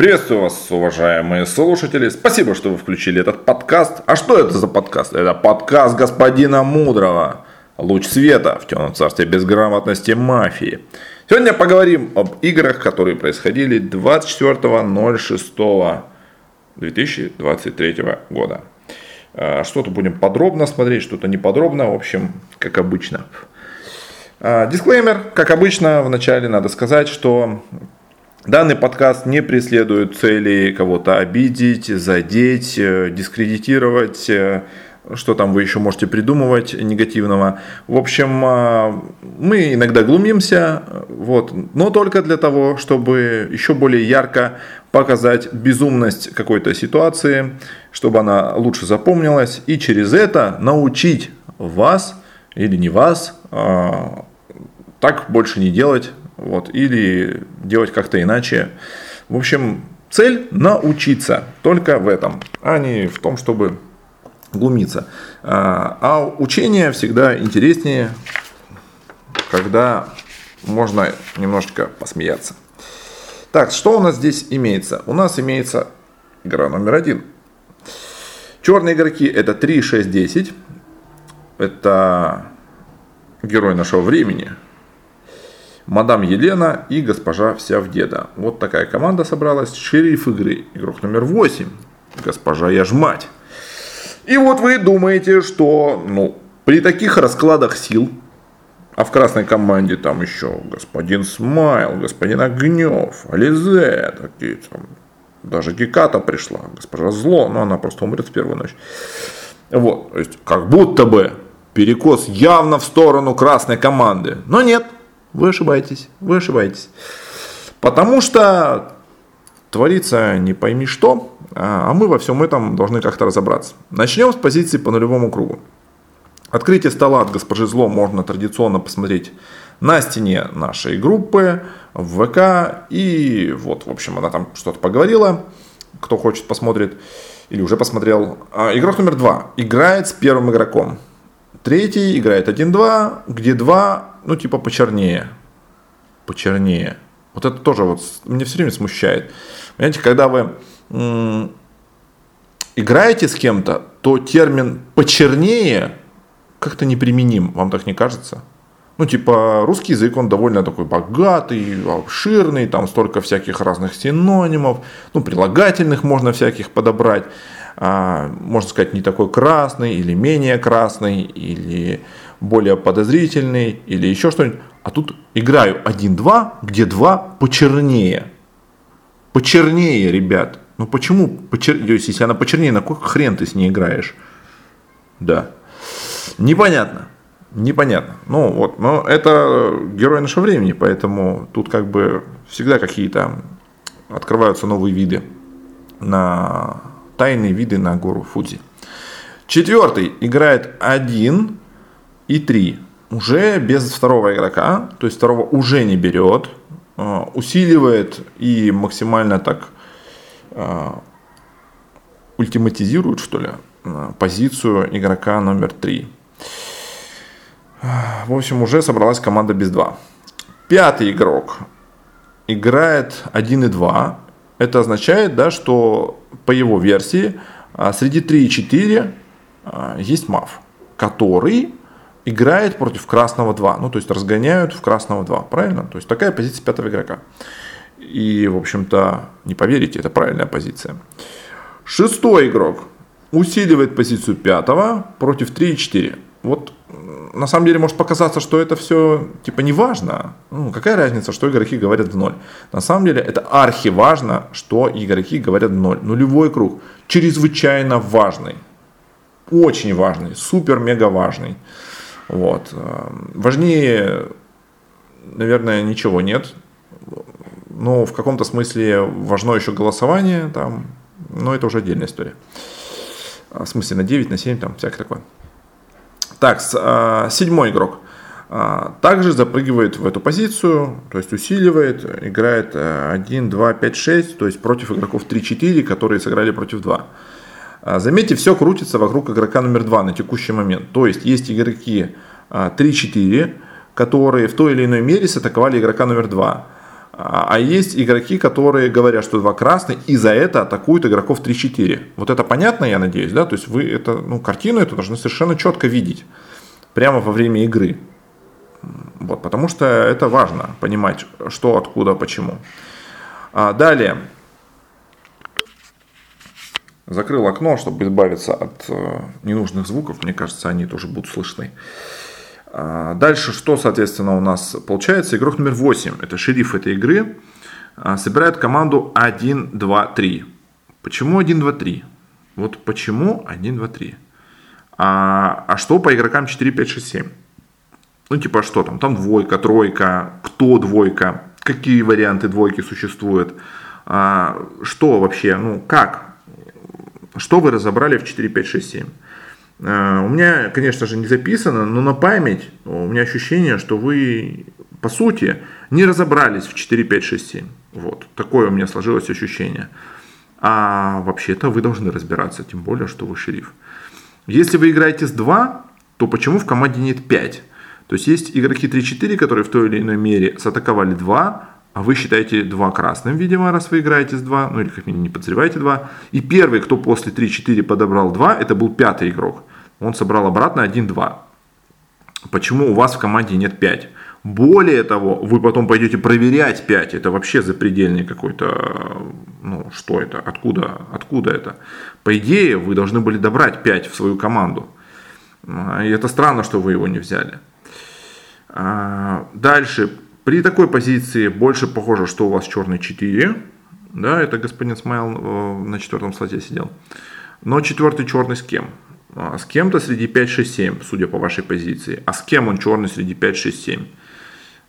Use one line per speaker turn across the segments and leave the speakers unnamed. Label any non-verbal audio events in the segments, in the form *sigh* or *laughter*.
Приветствую вас, уважаемые слушатели. Спасибо, что вы включили этот подкаст. А что это за подкаст? Это подкаст господина Мудрого. Луч света в темном царстве безграмотности мафии. Сегодня поговорим об играх, которые происходили 24.06.2023 года. А, что-то будем подробно смотреть, что-то неподробно. В общем, как обычно. А, дисклеймер, как обычно, вначале надо сказать, что Данный подкаст не преследует цели кого-то обидеть, задеть, э, дискредитировать, э, что там вы еще можете придумывать негативного. В общем, э, мы иногда глумимся, вот, но только для того, чтобы еще более ярко показать безумность какой-то ситуации, чтобы она лучше запомнилась, и через это научить вас или не вас так больше не делать, вот, или делать как-то иначе. В общем, цель научиться только в этом, а не в том, чтобы глумиться. А, а учение всегда интереснее, когда можно немножечко посмеяться. Так, что у нас здесь имеется? У нас имеется игра номер один. Черные игроки это 3, 6, 10. Это герой нашего времени, Мадам Елена и госпожа вся в деда. Вот такая команда собралась. Шериф игры. Игрок номер 8. Госпожа я ж мать. И вот вы думаете, что ну, при таких раскладах сил, а в красной команде там еще господин Смайл, господин Огнев, Ализе, такие там, даже Геката пришла, госпожа Зло, но она просто умрет в первую ночь. Вот, то есть как будто бы перекос явно в сторону красной команды. Но нет, вы ошибаетесь, вы ошибаетесь. Потому что творится не пойми что, а, а мы во всем этом должны как-то разобраться. Начнем с позиции по нулевому кругу. Открытие стола от госпожи Зло можно традиционно посмотреть на стене нашей группы, в ВК. И вот, в общем, она там что-то поговорила. Кто хочет, посмотрит или уже посмотрел. А, игрок номер два играет с первым игроком. Третий играет 1-2, где 2 ну, типа почернее. Почернее. Вот это тоже вот меня все время смущает. Понимаете, когда вы м- играете с кем-то, то термин почернее как-то неприменим, вам так не кажется? Ну, типа, русский язык, он довольно такой богатый, обширный, там столько всяких разных синонимов, ну, прилагательных можно всяких подобрать, а, можно сказать, не такой красный или менее красный, или более подозрительный или еще что-нибудь. А тут играю 1-2, где 2 почернее. Почернее, ребят. Ну почему почернее? Если она почернее, на какой хрен ты с ней играешь? Да. Непонятно. Непонятно. Ну вот, но это герой нашего времени, поэтому тут как бы всегда какие-то открываются новые виды на тайные виды на гору Фудзи. Четвертый играет один и 3 уже без второго игрока, то есть второго уже не берет, а, усиливает и максимально так а, ультиматизирует, что ли, а, позицию игрока номер 3. В общем, уже собралась команда без 2. Пятый игрок играет 1 и 2. Это означает, да, что по его версии среди 3 и 4 есть мав, который играет против красного 2. Ну, то есть разгоняют в красного 2. Правильно? То есть такая позиция пятого игрока. И, в общем-то, не поверите, это правильная позиция. Шестой игрок усиливает позицию пятого против 3 и 4. Вот на самом деле может показаться, что это все типа не важно. Ну, какая разница, что игроки говорят в ноль. На самом деле это архи важно, что игроки говорят в ноль. Нулевой круг чрезвычайно важный. Очень важный, супер-мега важный. Вот. Важнее, наверное, ничего нет. Но в каком-то смысле важно еще голосование, там, но это уже отдельная история. В смысле на 9, на 7, там, всякое такое. Так, а, седьмой игрок. А, также запрыгивает в эту позицию, то есть усиливает, играет 1, 2, 5, 6, то есть против игроков 3-4, которые сыграли против 2. А, заметьте, все крутится вокруг игрока номер 2 на текущий момент. То есть есть игроки 3-4, а, которые в той или иной мере сатаковали игрока номер 2. А, а есть игроки, которые говорят, что два красный, и за это атакуют игроков 3-4. Вот это понятно, я надеюсь, да? То есть вы это, ну, картину эту должны совершенно четко видеть. Прямо во время игры. Вот, потому что это важно, понимать, что, откуда, почему. А, далее. Закрыл окно, чтобы избавиться от э, ненужных звуков. Мне кажется, они тоже будут слышны. А, дальше, что, соответственно, у нас получается? Игрок номер 8, это шериф этой игры, а, собирает команду 1, 2, 3. Почему 1, 2, 3? Вот почему 1, 2, 3? А, а что по игрокам 4, 5, 6, 7? Ну, типа, что там? Там двойка, тройка, кто двойка, какие варианты двойки существуют, а, что вообще, ну, как? Что вы разобрали в 4, 5, 6, 7? У меня, конечно же, не записано, но на память у меня ощущение, что вы, по сути, не разобрались в 4, 5, 6, 7. Вот, такое у меня сложилось ощущение. А вообще-то вы должны разбираться, тем более, что вы шериф. Если вы играете с 2, то почему в команде нет 5? То есть есть игроки 3-4, которые в той или иной мере сатаковали 2, а вы считаете 2 красным, видимо, раз вы играете с 2, ну или как минимум не подозреваете 2. И первый, кто после 3-4 подобрал 2, это был пятый игрок. Он собрал обратно 1-2. Почему у вас в команде нет 5? Более того, вы потом пойдете проверять 5. Это вообще запредельный какой-то, ну что это, откуда, откуда это? По идее, вы должны были добрать 5 в свою команду. И это странно, что вы его не взяли. А, дальше, при такой позиции больше похоже, что у вас черный 4. Да, это господин Смайл э, на четвертом слоте сидел. Но четвертый черный с кем? А, с кем-то среди 5-6-7, судя по вашей позиции. А с кем он черный среди 5-6-7?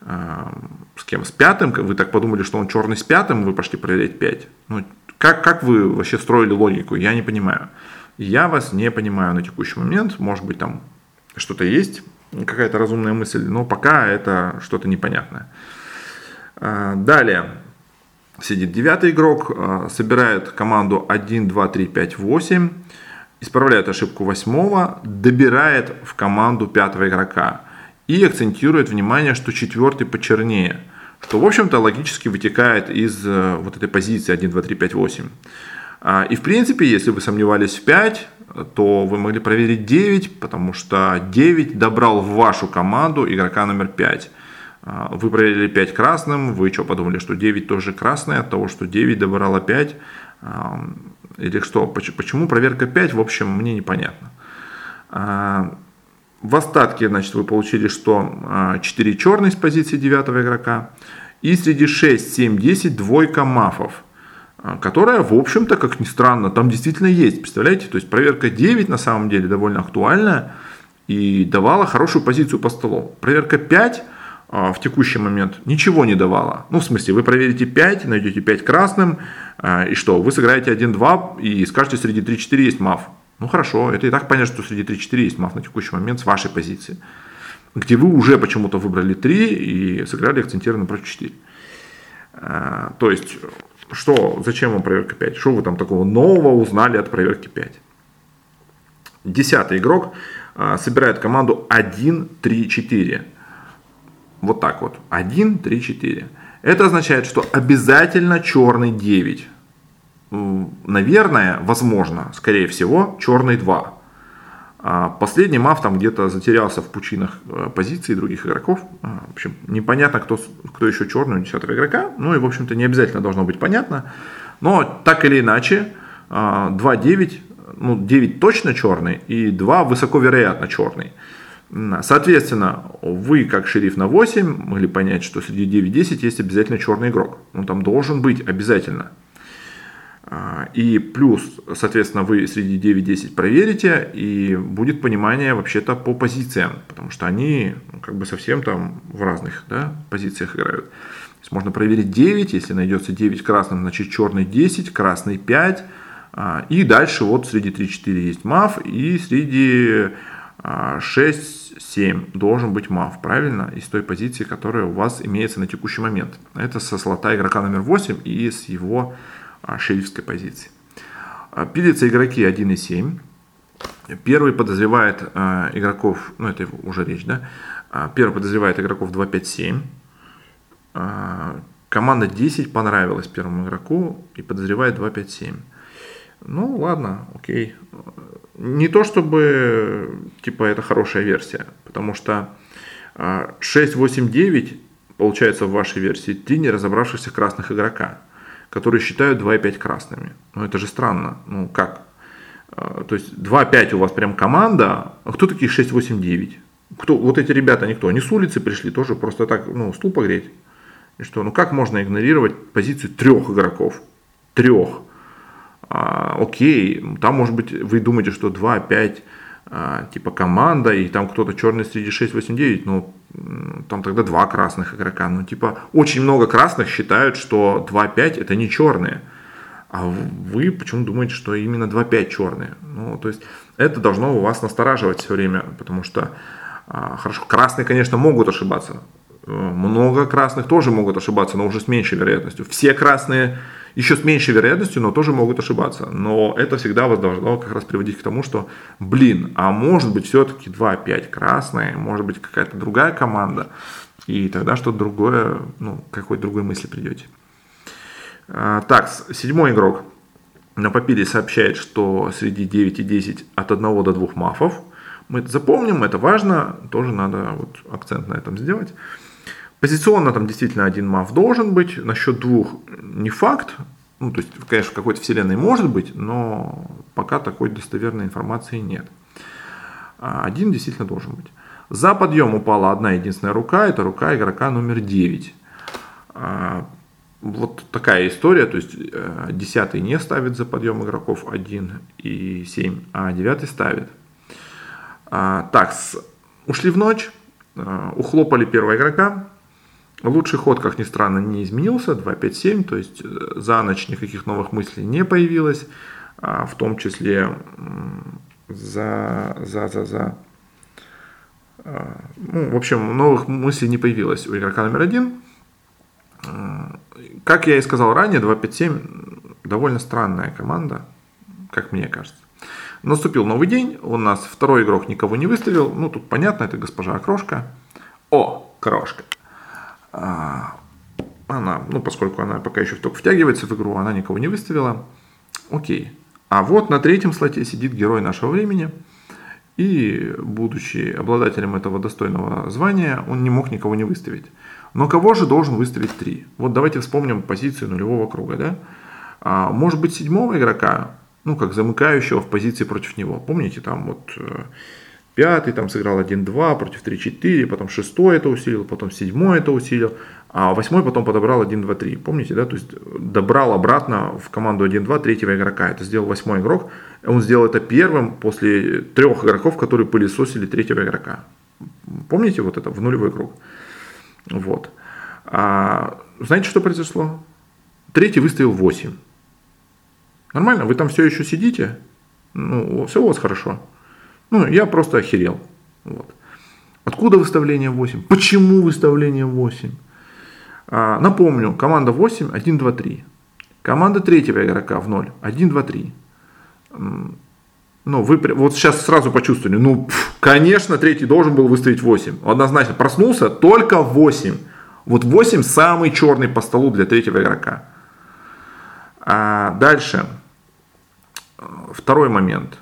А, с кем? С пятым? Вы так подумали, что он черный с пятым, вы пошли проверять 5. Ну, как, как вы вообще строили логику? Я не понимаю. Я вас не понимаю на текущий момент. Может быть, там что-то есть, какая-то разумная мысль, но пока это что-то непонятное. А, далее. Сидит девятый игрок, собирает команду 1, 2, 3, 5, 8 исправляет ошибку восьмого, добирает в команду пятого игрока и акцентирует внимание, что четвертый почернее, что, в общем-то, логически вытекает из э, вот этой позиции 1, 2, 3, 5, 8. И, в принципе, если вы сомневались в 5, то вы могли проверить 9, потому что 9 добрал в вашу команду игрока номер 5. А, вы проверили 5 красным, вы что, подумали, что 9 тоже красный от того, что 9 добрало 5? Или что? Почему проверка 5, в общем, мне непонятно. А, в остатке, значит, вы получили, что 4 а, черные с позиции 9 игрока. И среди 6, 7, 10 двойка мафов. А, которая, в общем-то, как ни странно, там действительно есть. Представляете? То есть проверка 9 на самом деле довольно актуальная и давала хорошую позицию по столу. Проверка 5 в текущий момент ничего не давала. Ну, в смысле, вы проверите 5, найдете 5 красным, а, и что, вы сыграете 1-2 и скажете, среди 3-4 есть маф. Ну хорошо, это и так понятно, что среди 3-4 есть маф на текущий момент с вашей позиции. Где вы уже почему-то выбрали 3 и сыграли акцентированно против 4. А, то есть, что, зачем вам проверка 5? Что вы там такого нового узнали от проверки 5? Десятый игрок а, собирает команду 1-3-4. Вот так вот. 1-3-4. Это означает, что обязательно черный 9. Наверное, возможно, скорее всего, черный 2. А последний мав там где-то затерялся в пучинах э, позиций других игроков. А, в общем, непонятно, кто, кто еще черный у 10 игрока. Ну и, в общем-то, не обязательно должно быть понятно. Но так или иначе, 2-9, а, ну 9 точно черный и 2 высоко вероятно черный. Соответственно, вы, как шериф на 8, могли понять, что среди 9-10 есть обязательно черный игрок. Он там должен быть обязательно. А, и плюс, соответственно, вы среди 9-10 проверите, и будет понимание вообще-то по позициям, потому что они ну, как бы совсем там в разных да, позициях играют. То есть можно проверить 9, если найдется 9 красным, значит черный 10, красный 5, а, и дальше вот среди 3-4 есть маф, и среди 6, 7 должен быть мав, правильно? Из той позиции, которая у вас имеется на текущий момент. Это со слота игрока номер 8 и с его а, шерифской позиции. А, пилятся игроки 1 и 7. Первый подозревает а, игроков, ну это уже речь, да? Первый подозревает игроков 2, 5, 7. команда 10 понравилась первому игроку и подозревает 2-5-7. Ну, ладно, окей. Не то чтобы, типа, это хорошая версия, потому что 6-8-9 получается в вашей версии три не разобравшихся красных игрока, которые считают 2,5 красными. Ну это же странно. Ну как? А, то есть 2-5 у вас прям команда, а кто такие 6-8-9? Кто, вот эти ребята, никто, они с улицы пришли тоже просто так, ну, стул погреть. И что, ну как можно игнорировать позицию трех игроков? Трех. А, окей, там может быть вы думаете, что 2-5 а, типа команда, и там кто-то черный среди 6-8-9, ну, там тогда два красных игрока. Ну, типа, очень много красных считают, что 2-5 это не черные. А вы почему думаете, что именно 2-5 черные? Ну, то есть, это должно у вас настораживать все время, потому что, а, хорошо, красные, конечно, могут ошибаться. Э, много красных тоже могут ошибаться, но уже с меньшей вероятностью. Все красные еще с меньшей вероятностью, но тоже могут ошибаться. Но это всегда вас должно как раз приводить к тому, что, блин, а может быть все-таки 2-5 красные, может быть какая-то другая команда, и тогда что-то другое, ну, какой-то другой мысли придете. А, так, седьмой игрок на папире сообщает, что среди 9 и 10 от 1 до 2 мафов. Мы запомним, это важно, тоже надо вот акцент на этом сделать. Позиционно там действительно один маф должен быть, насчет двух не факт, ну, то есть, конечно, в какой-то вселенной может быть, но пока такой достоверной информации нет. А один действительно должен быть. За подъем упала одна единственная рука, это рука игрока номер 9. А, вот такая история, то есть 10 э, не ставит за подъем игроков 1 и 7, а 9 ставит. А, так, ушли в ночь, э, ухлопали первого игрока, Лучший ход, как ни странно, не изменился, 2.5.7, то есть э, за ночь никаких новых мыслей не появилось, а в том числе за, за, за, за, а, ну, в общем, новых мыслей не появилось у игрока номер один. А, как я и сказал ранее, 2.5.7 довольно странная команда, как мне кажется. Наступил новый день, у нас второй игрок никого не выставил, ну тут понятно, это госпожа Крошка. О, Крошка. А, она, ну, поскольку она пока еще только втягивается в игру, она никого не выставила. Окей. А вот на третьем слоте сидит герой нашего времени. И, будучи обладателем этого достойного звания, он не мог никого не выставить. Но кого же должен выставить три? Вот давайте вспомним позицию нулевого круга. Да? А, может быть, седьмого игрока, ну, как замыкающего в позиции против него. Помните, там вот э, пятый там сыграл 1-2 против 3-4, потом шестой это усилил, потом седьмой это усилил, а восьмой потом подобрал 1-2-3. Помните, да? То есть добрал обратно в команду 1-2 третьего игрока. Это сделал восьмой игрок. Он сделал это первым после трех игроков, которые пылесосили третьего игрока. Помните вот это в нулевой круг? Вот. А, знаете, что произошло? Третий выставил 8. Нормально? Вы там все еще сидите? Ну, все у вас хорошо. Ну, я просто охерел. Вот. Откуда выставление 8? Почему выставление 8? А, напомню, команда 8, 1, 2, 3. Команда третьего игрока в 0, 1, 2, 3. Ну, вы вот сейчас сразу почувствовали, ну, пф, конечно, третий должен был выставить 8. Однозначно, проснулся только 8. Вот 8 самый черный по столу для третьего игрока. А дальше. Второй момент.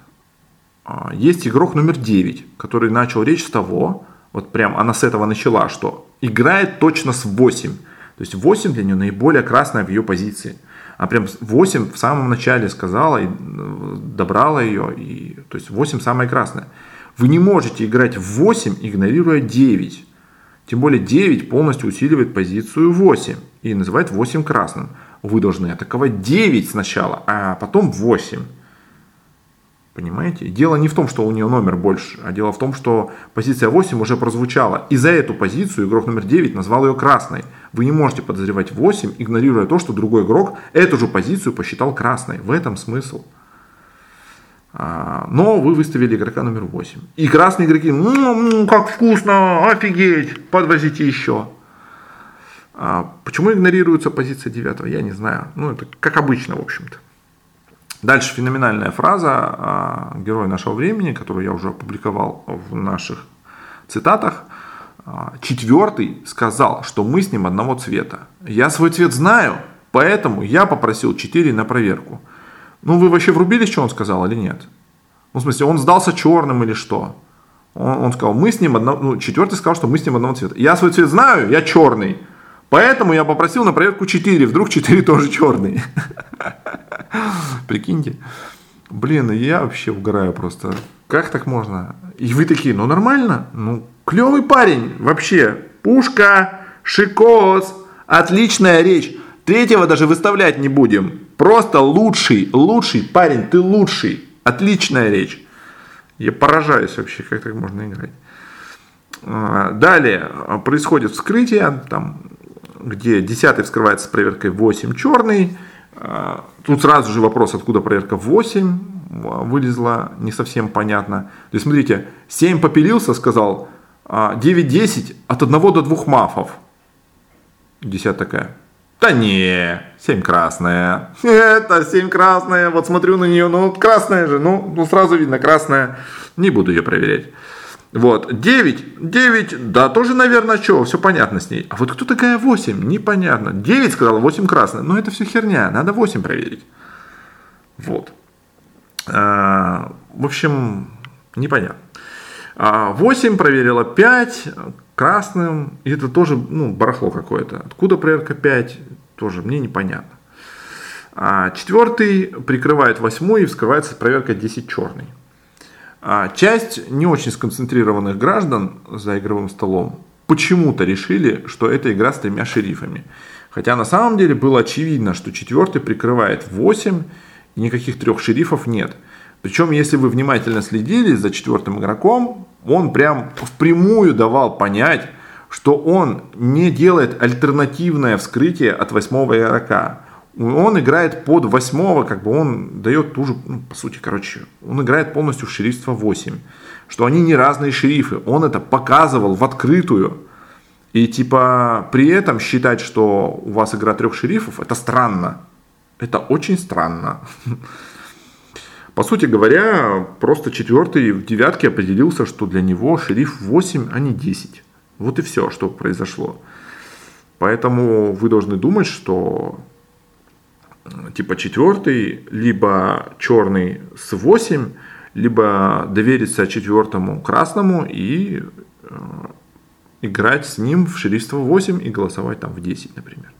А, есть игрок номер 9, который начал речь с того, вот прям она с этого начала, что играет точно с 8. То есть 8 для нее наиболее красная в ее позиции. А прям 8 в самом начале сказала и э, добрала ее. И, то есть 8 самая красная. Вы не можете играть в 8, игнорируя 9. Тем более 9 полностью усиливает позицию 8 и называет 8 красным. Вы должны атаковать 9 сначала, а потом 8. Понимаете? Дело не в том, что у нее номер больше, а дело в том, что позиция 8 уже прозвучала. И за эту позицию игрок номер 9 назвал ее красной. Вы не можете подозревать 8, игнорируя то, что другой игрок эту же позицию посчитал красной. В этом смысл. А, но вы выставили игрока номер 8. И красные игроки, ну, как вкусно, офигеть, подвозите еще. А, почему игнорируется позиция 9, я не знаю. Ну, это как обычно, в общем-то. Дальше феноменальная фраза а, герой нашего времени, которую я уже опубликовал в наших цитатах. А, четвертый сказал, что мы с ним одного цвета. Я свой цвет знаю, поэтому я попросил 4 на проверку. Ну, вы вообще врубились, что он сказал или нет? Ну, в смысле, он сдался черным или что? Он, он сказал, мы с ним одного, ну, четвертый сказал, что мы с ним одного цвета. Я свой цвет знаю, я черный. Поэтому я попросил на проверку 4, вдруг 4 тоже черный. Прикиньте. Блин, я вообще угораю просто. Как так можно? И вы такие, ну нормально, ну клевый парень, вообще, пушка, шикос, отличная речь. Третьего даже выставлять не будем. Просто лучший, лучший парень, ты лучший. Отличная речь. Я поражаюсь вообще, как так можно играть. А, далее происходит вскрытие, там, где 10 вскрывается с проверкой 8 черный. А, тут сразу же вопрос, откуда проверка 8 вылезла, не совсем понятно. То есть, смотрите, 7 попилился, сказал, 9-10 а, от 1 до 2 мафов. 10 такая. Да не, 7 красная. *laughs* Это 7 красная. Вот смотрю на нее, ну красная же. Ну, ну сразу видно красная. Не буду ее проверять. Вот, 9, 9, да, тоже, наверное, что, все понятно с ней. А вот кто такая 8, непонятно. 9 сказал, 8 красная. Но это все херня, надо 8 проверить. Вот. А, в общем, непонятно. 8 а, проверила 5 красным. И это тоже ну, барахло какое-то. Откуда проверка 5, тоже мне непонятно. А четвертый прикрывает восьмой и вскрывается проверка 10 черный. А часть не очень сконцентрированных граждан за игровым столом почему-то решили, что это игра с тремя шерифами. Хотя на самом деле было очевидно, что четвертый прикрывает 8 и никаких трех шерифов нет. Причем, если вы внимательно следили за четвертым игроком, он прям впрямую давал понять, что он не делает альтернативное вскрытие от восьмого игрока. Он играет под восьмого, как бы он дает ту же, ну, по сути, короче, он играет полностью в шерифство 8. Что они не разные шерифы. Он это показывал в открытую. И типа при этом считать, что у вас игра трех шерифов, это странно. Это очень странно. *laughs* По сути говоря, просто четвертый в девятке определился, что для него шериф 8, а не 10. Вот и все, что произошло. Поэтому вы должны думать, что типа четвертый, либо черный с 8, либо довериться четвертому красному и э, играть с ним в шерифство 8 и голосовать там в 10, например.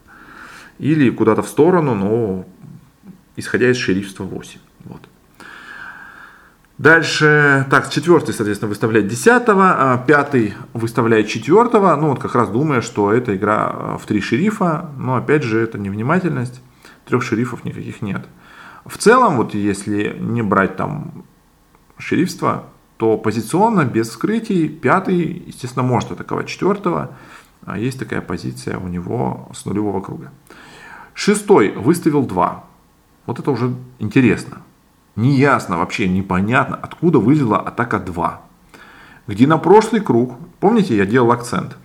Или куда-то в сторону, но исходя из шерифства 8. Вот. Дальше, так, четвертый, соответственно, выставляет десятого, а пятый выставляет четвертого. Ну, вот как раз думая, что это игра э, в три шерифа. Но, опять же, это невнимательность трех шерифов никаких нет. В целом, вот если не брать там шерифство, то позиционно, без вскрытий, пятый, естественно, может атаковать четвертого. А есть такая позиция у него с нулевого круга. Шестой выставил два. Вот это уже интересно. Неясно, вообще непонятно, откуда вылезла атака 2. Где на прошлый круг, помните, я делал акцент,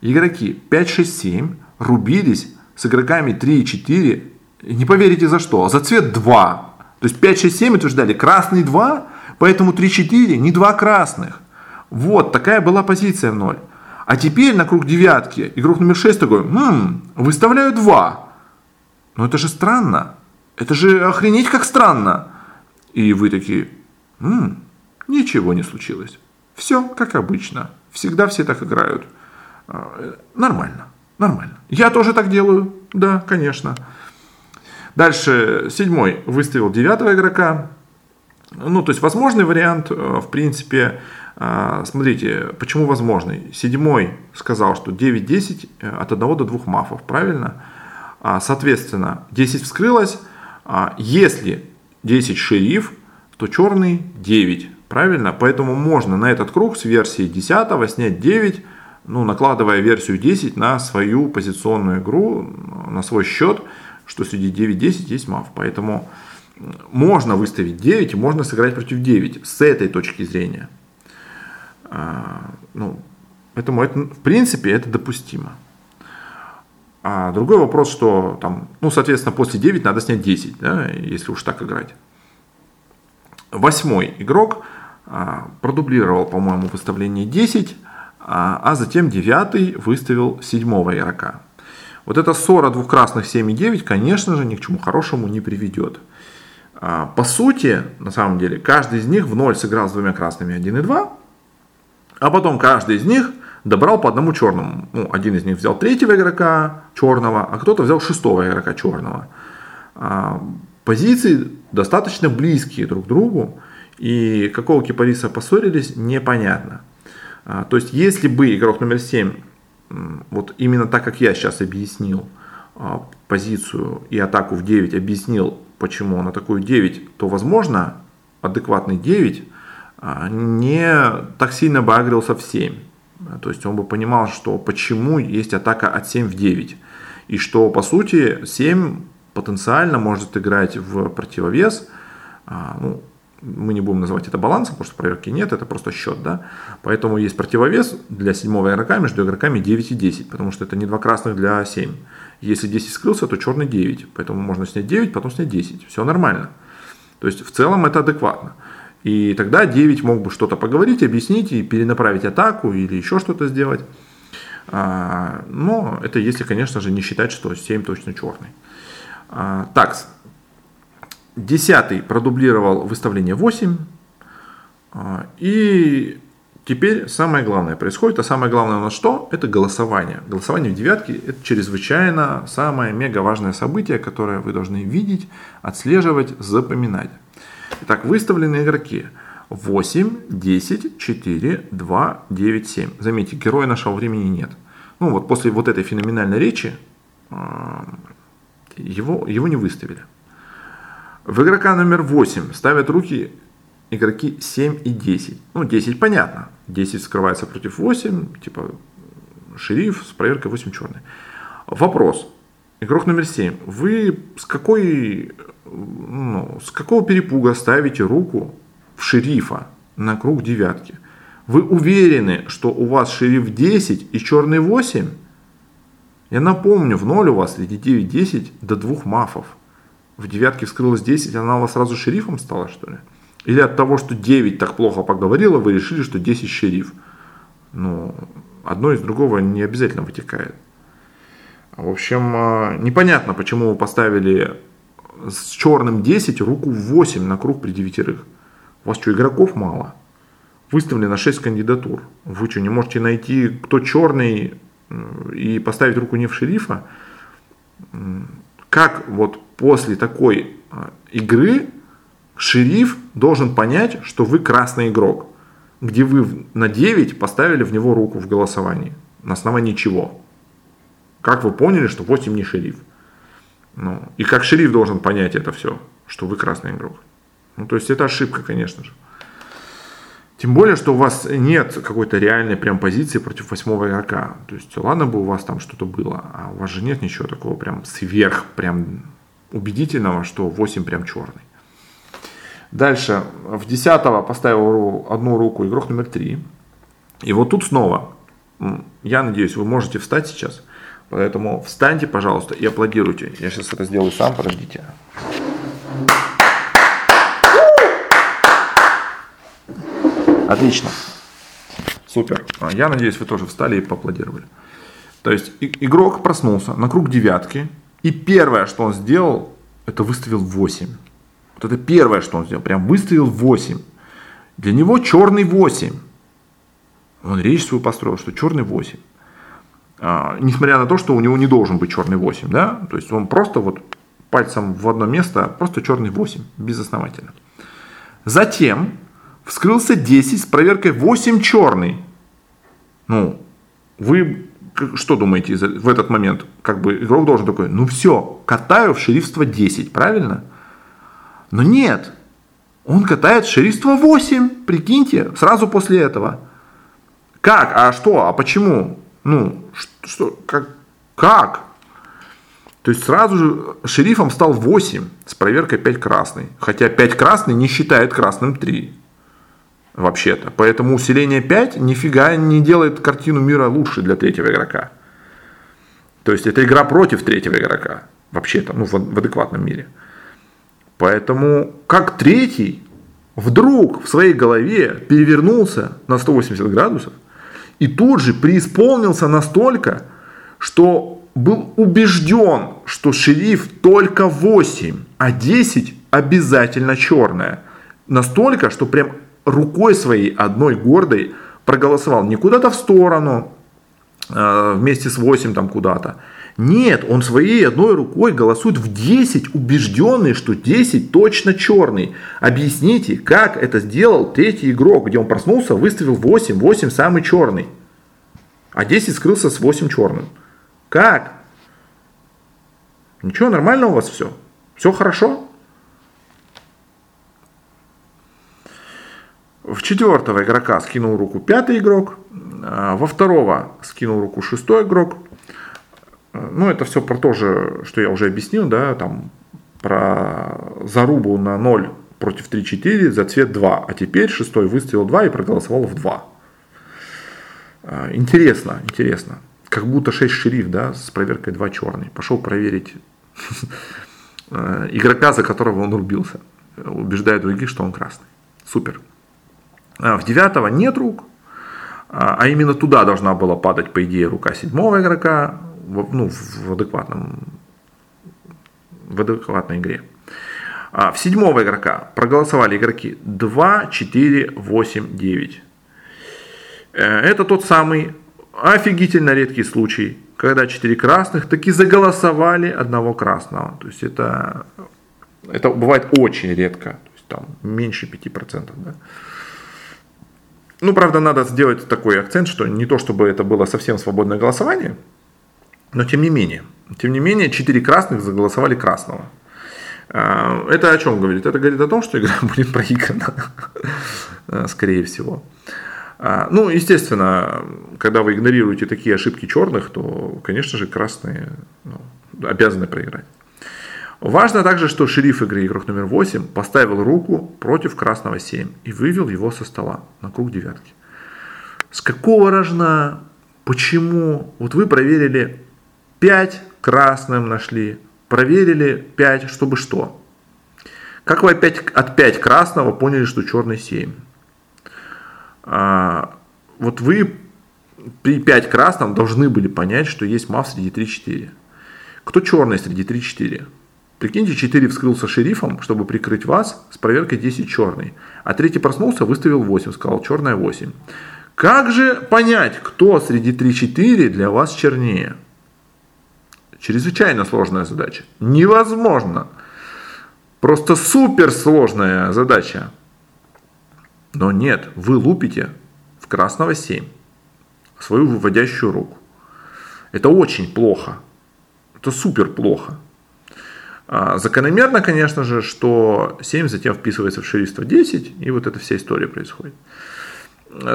игроки 5, 6, 7 рубились с игроками 3 и 4 не поверите за что, за цвет 2. То есть 5, 6, 7 утверждали красный 2, поэтому 3, 4, не 2 красных. Вот, такая была позиция в 0. А теперь на круг девятки игрок номер 6 такой, хм, выставляю 2. Но это же странно. Это же охренеть как странно. И вы такие, м ничего не случилось. Все как обычно. Всегда все так играют. А, нормально, нормально. Я тоже так делаю. Да, конечно. Дальше седьмой выставил девятого игрока. Ну, то есть возможный вариант, э, в принципе, э, смотрите, почему возможный. Седьмой сказал, что 9-10 э, от 1 до 2 мафов, правильно? А, соответственно, 10 вскрылось. А, если 10 шериф, то черный 9, правильно? Поэтому можно на этот круг с версии 10 снять 9, ну, накладывая версию 10 на свою позиционную игру, на свой счет, что среди 9-10 есть мав. Поэтому можно выставить 9 и можно сыграть против 9 с этой точки зрения. А, ну, поэтому это, в принципе это допустимо. А другой вопрос, что там, ну, соответственно, после 9 надо снять 10, да, если уж так играть. Восьмой игрок а, продублировал, по-моему, выставление 10, а, а затем девятый выставил седьмого игрока. Вот эта ссора двух красных 7 и 9, конечно же, ни к чему хорошему не приведет. А, по сути, на самом деле, каждый из них в ноль сыграл с двумя красными 1 и 2, а потом каждый из них добрал по одному черному. Ну, один из них взял третьего игрока черного, а кто-то взял шестого игрока черного. А, позиции достаточно близкие друг к другу, и какого кипариса поссорились, непонятно. А, то есть, если бы игрок номер 7, вот именно так, как я сейчас объяснил а, позицию и атаку в 9, объяснил, почему он атакует 9, то, возможно, адекватный 9 не так сильно бы агрился в 7. То есть он бы понимал, что почему есть атака от 7 в 9. И что, по сути, 7 потенциально может играть в противовес. А, ну, мы не будем называть это балансом, потому что проверки нет, это просто счет, да. Поэтому есть противовес для седьмого игрока между игроками 9 и 10, потому что это не два красных для 7. Если 10 скрылся, то черный 9, поэтому можно снять 9, потом снять 10. Все нормально. То есть в целом это адекватно. И тогда 9 мог бы что-то поговорить, объяснить и перенаправить атаку или еще что-то сделать. А, но это если, конечно же, не считать, что 7 точно черный. А, так, десятый продублировал выставление 8. А, и теперь самое главное происходит. А самое главное у нас что? Это голосование. Голосование в девятке – это чрезвычайно самое мега важное событие, которое вы должны видеть, отслеживать, запоминать. Итак, выставлены игроки. 8, 10, 4, 2, 9, 7. Заметьте, героя нашего времени нет. Ну вот после вот этой феноменальной речи а, его, его не выставили. В игрока номер 8 ставят руки игроки 7 и 10. Ну, 10 понятно. 10 скрывается против 8, типа шериф с проверкой 8 черный. Вопрос. Игрок номер 7. Вы с какой ну, с какого перепуга ставите руку в шерифа на круг девятки? Вы уверены, что у вас шериф 10 и черный 8? Я напомню, в ноль у вас среди 9-10 до двух мафов. В девятке вскрылось 10, она у вас сразу шерифом стала, что ли? Или от того, что 9 так плохо поговорила, вы решили, что 10 шериф? Ну, одно из другого не обязательно вытекает. В общем, а, непонятно, почему вы поставили с черным 10, руку 8 на круг при девятерых. У вас что, игроков мало? Выставлено 6 кандидатур. Вы что, не можете найти, кто черный и поставить руку не в шерифа? Как вот после такой а, игры шериф должен понять, что вы красный игрок, где вы на 9 поставили в него руку в голосовании? На основании чего? Как вы поняли, что 8 не шериф? Ну, и как шериф должен понять это все, что вы красный игрок. Ну, то есть это ошибка, конечно же. Тем более, что у вас нет какой-то реальной прям позиции против восьмого игрока. То есть, ладно бы у вас там что-то было, а у вас же нет ничего такого прям сверх, прям убедительного, что 8 прям черный. Дальше, в десятого поставил одну руку игрок номер 3. И вот тут снова, я надеюсь, вы можете встать сейчас – Поэтому встаньте, пожалуйста, и аплодируйте. Я сейчас это сделаю сам, подождите. Отлично. Супер. А, я надеюсь, вы тоже встали и поаплодировали. То есть игрок проснулся на круг девятки, и первое, что он сделал, это выставил 8. Вот это первое, что он сделал. Прям выставил 8. Для него черный 8. Он речь свою построил, что черный 8. А, несмотря на то, что у него не должен быть черный 8, да, то есть он просто вот пальцем в одно место, просто черный 8, безосновательно. Затем вскрылся 10 с проверкой 8 черный. Ну, вы что думаете в этот момент? Как бы игрок должен такой, ну все, катаю в шерифство 10, правильно? Но нет, он катает шерифство 8, прикиньте, сразу после этого. Как? А что? А почему? Ну, что, как, как? То есть сразу же шерифом стал 8 с проверкой 5 красный. Хотя 5 красный не считает красным 3. Вообще-то. Поэтому усиление 5 нифига не делает картину мира лучше для третьего игрока. То есть это игра против третьего игрока. Вообще-то, ну, в, в адекватном мире. Поэтому как третий вдруг в своей голове перевернулся на 180 градусов И тут же преисполнился настолько, что был убежден, что шериф только 8, а 10 обязательно черная. Настолько, что прям рукой своей одной гордой проголосовал не куда-то в сторону, э, вместе с 8 там куда-то. Нет, он своей одной рукой голосует в 10, убежденный, что 10 точно черный. Объясните, как это сделал третий игрок, где он проснулся, выставил 8, 8 самый черный. А 10 скрылся с 8 черным. Как? Ничего, нормально у вас все? Все хорошо? В четвертого игрока скинул руку пятый игрок, а во второго скинул руку шестой игрок. Ну, это все про то же, что я уже объяснил, да, там про зарубу на 0 против 3-4 за цвет 2. А теперь шестой выставил 2 и проголосовал в 2. А, интересно, интересно. Как будто 6 шериф, да, с проверкой 2 черный. Пошел проверить *laughs* э, игрока, за которого он рубился. Убеждая других, что он красный. Супер. А, в девятого нет рук, а, а именно туда должна была падать, по идее, рука седьмого игрока, ну, в адекватном, в адекватной игре. А в седьмого игрока проголосовали игроки 2, 4, 8, 9. Это тот самый офигительно редкий случай, когда 4 красных таки заголосовали одного красного. То есть это, это бывает очень редко, то есть там меньше 5%. Да? Ну, правда, надо сделать такой акцент, что не то, чтобы это было совсем свободное голосование, но тем не менее. Тем не менее, 4 красных заголосовали красного. А, это о чем говорит? Это говорит о том, что игра *laughs* будет проиграна, скорее всего. А, ну, естественно, когда вы игнорируете такие ошибки черных, то, конечно же, красные ну, обязаны проиграть. Важно также, что шериф игры, игрок номер 8, поставил руку против красного 7 и вывел его со стола на круг девятки. С какого рожна? Почему? Вот вы проверили 5 красным нашли, проверили 5, чтобы что? Как вы опять от 5 красного поняли, что черный 7? А, вот вы при 5 красном должны были понять, что есть мав среди 3-4. Кто черный среди 3-4? Прикиньте, 4 вскрылся шерифом, чтобы прикрыть вас с проверкой 10 черный. А третий проснулся, выставил 8, сказал черная 8. Как же понять, кто среди 3-4 для вас чернее? Чрезвычайно сложная задача. Невозможно. Просто суперсложная задача. Но нет, вы лупите в красного 7 свою выводящую руку. Это очень плохо. Это супер плохо. А, закономерно, конечно же, что 7 затем вписывается в шерифство 10, и вот эта вся история происходит.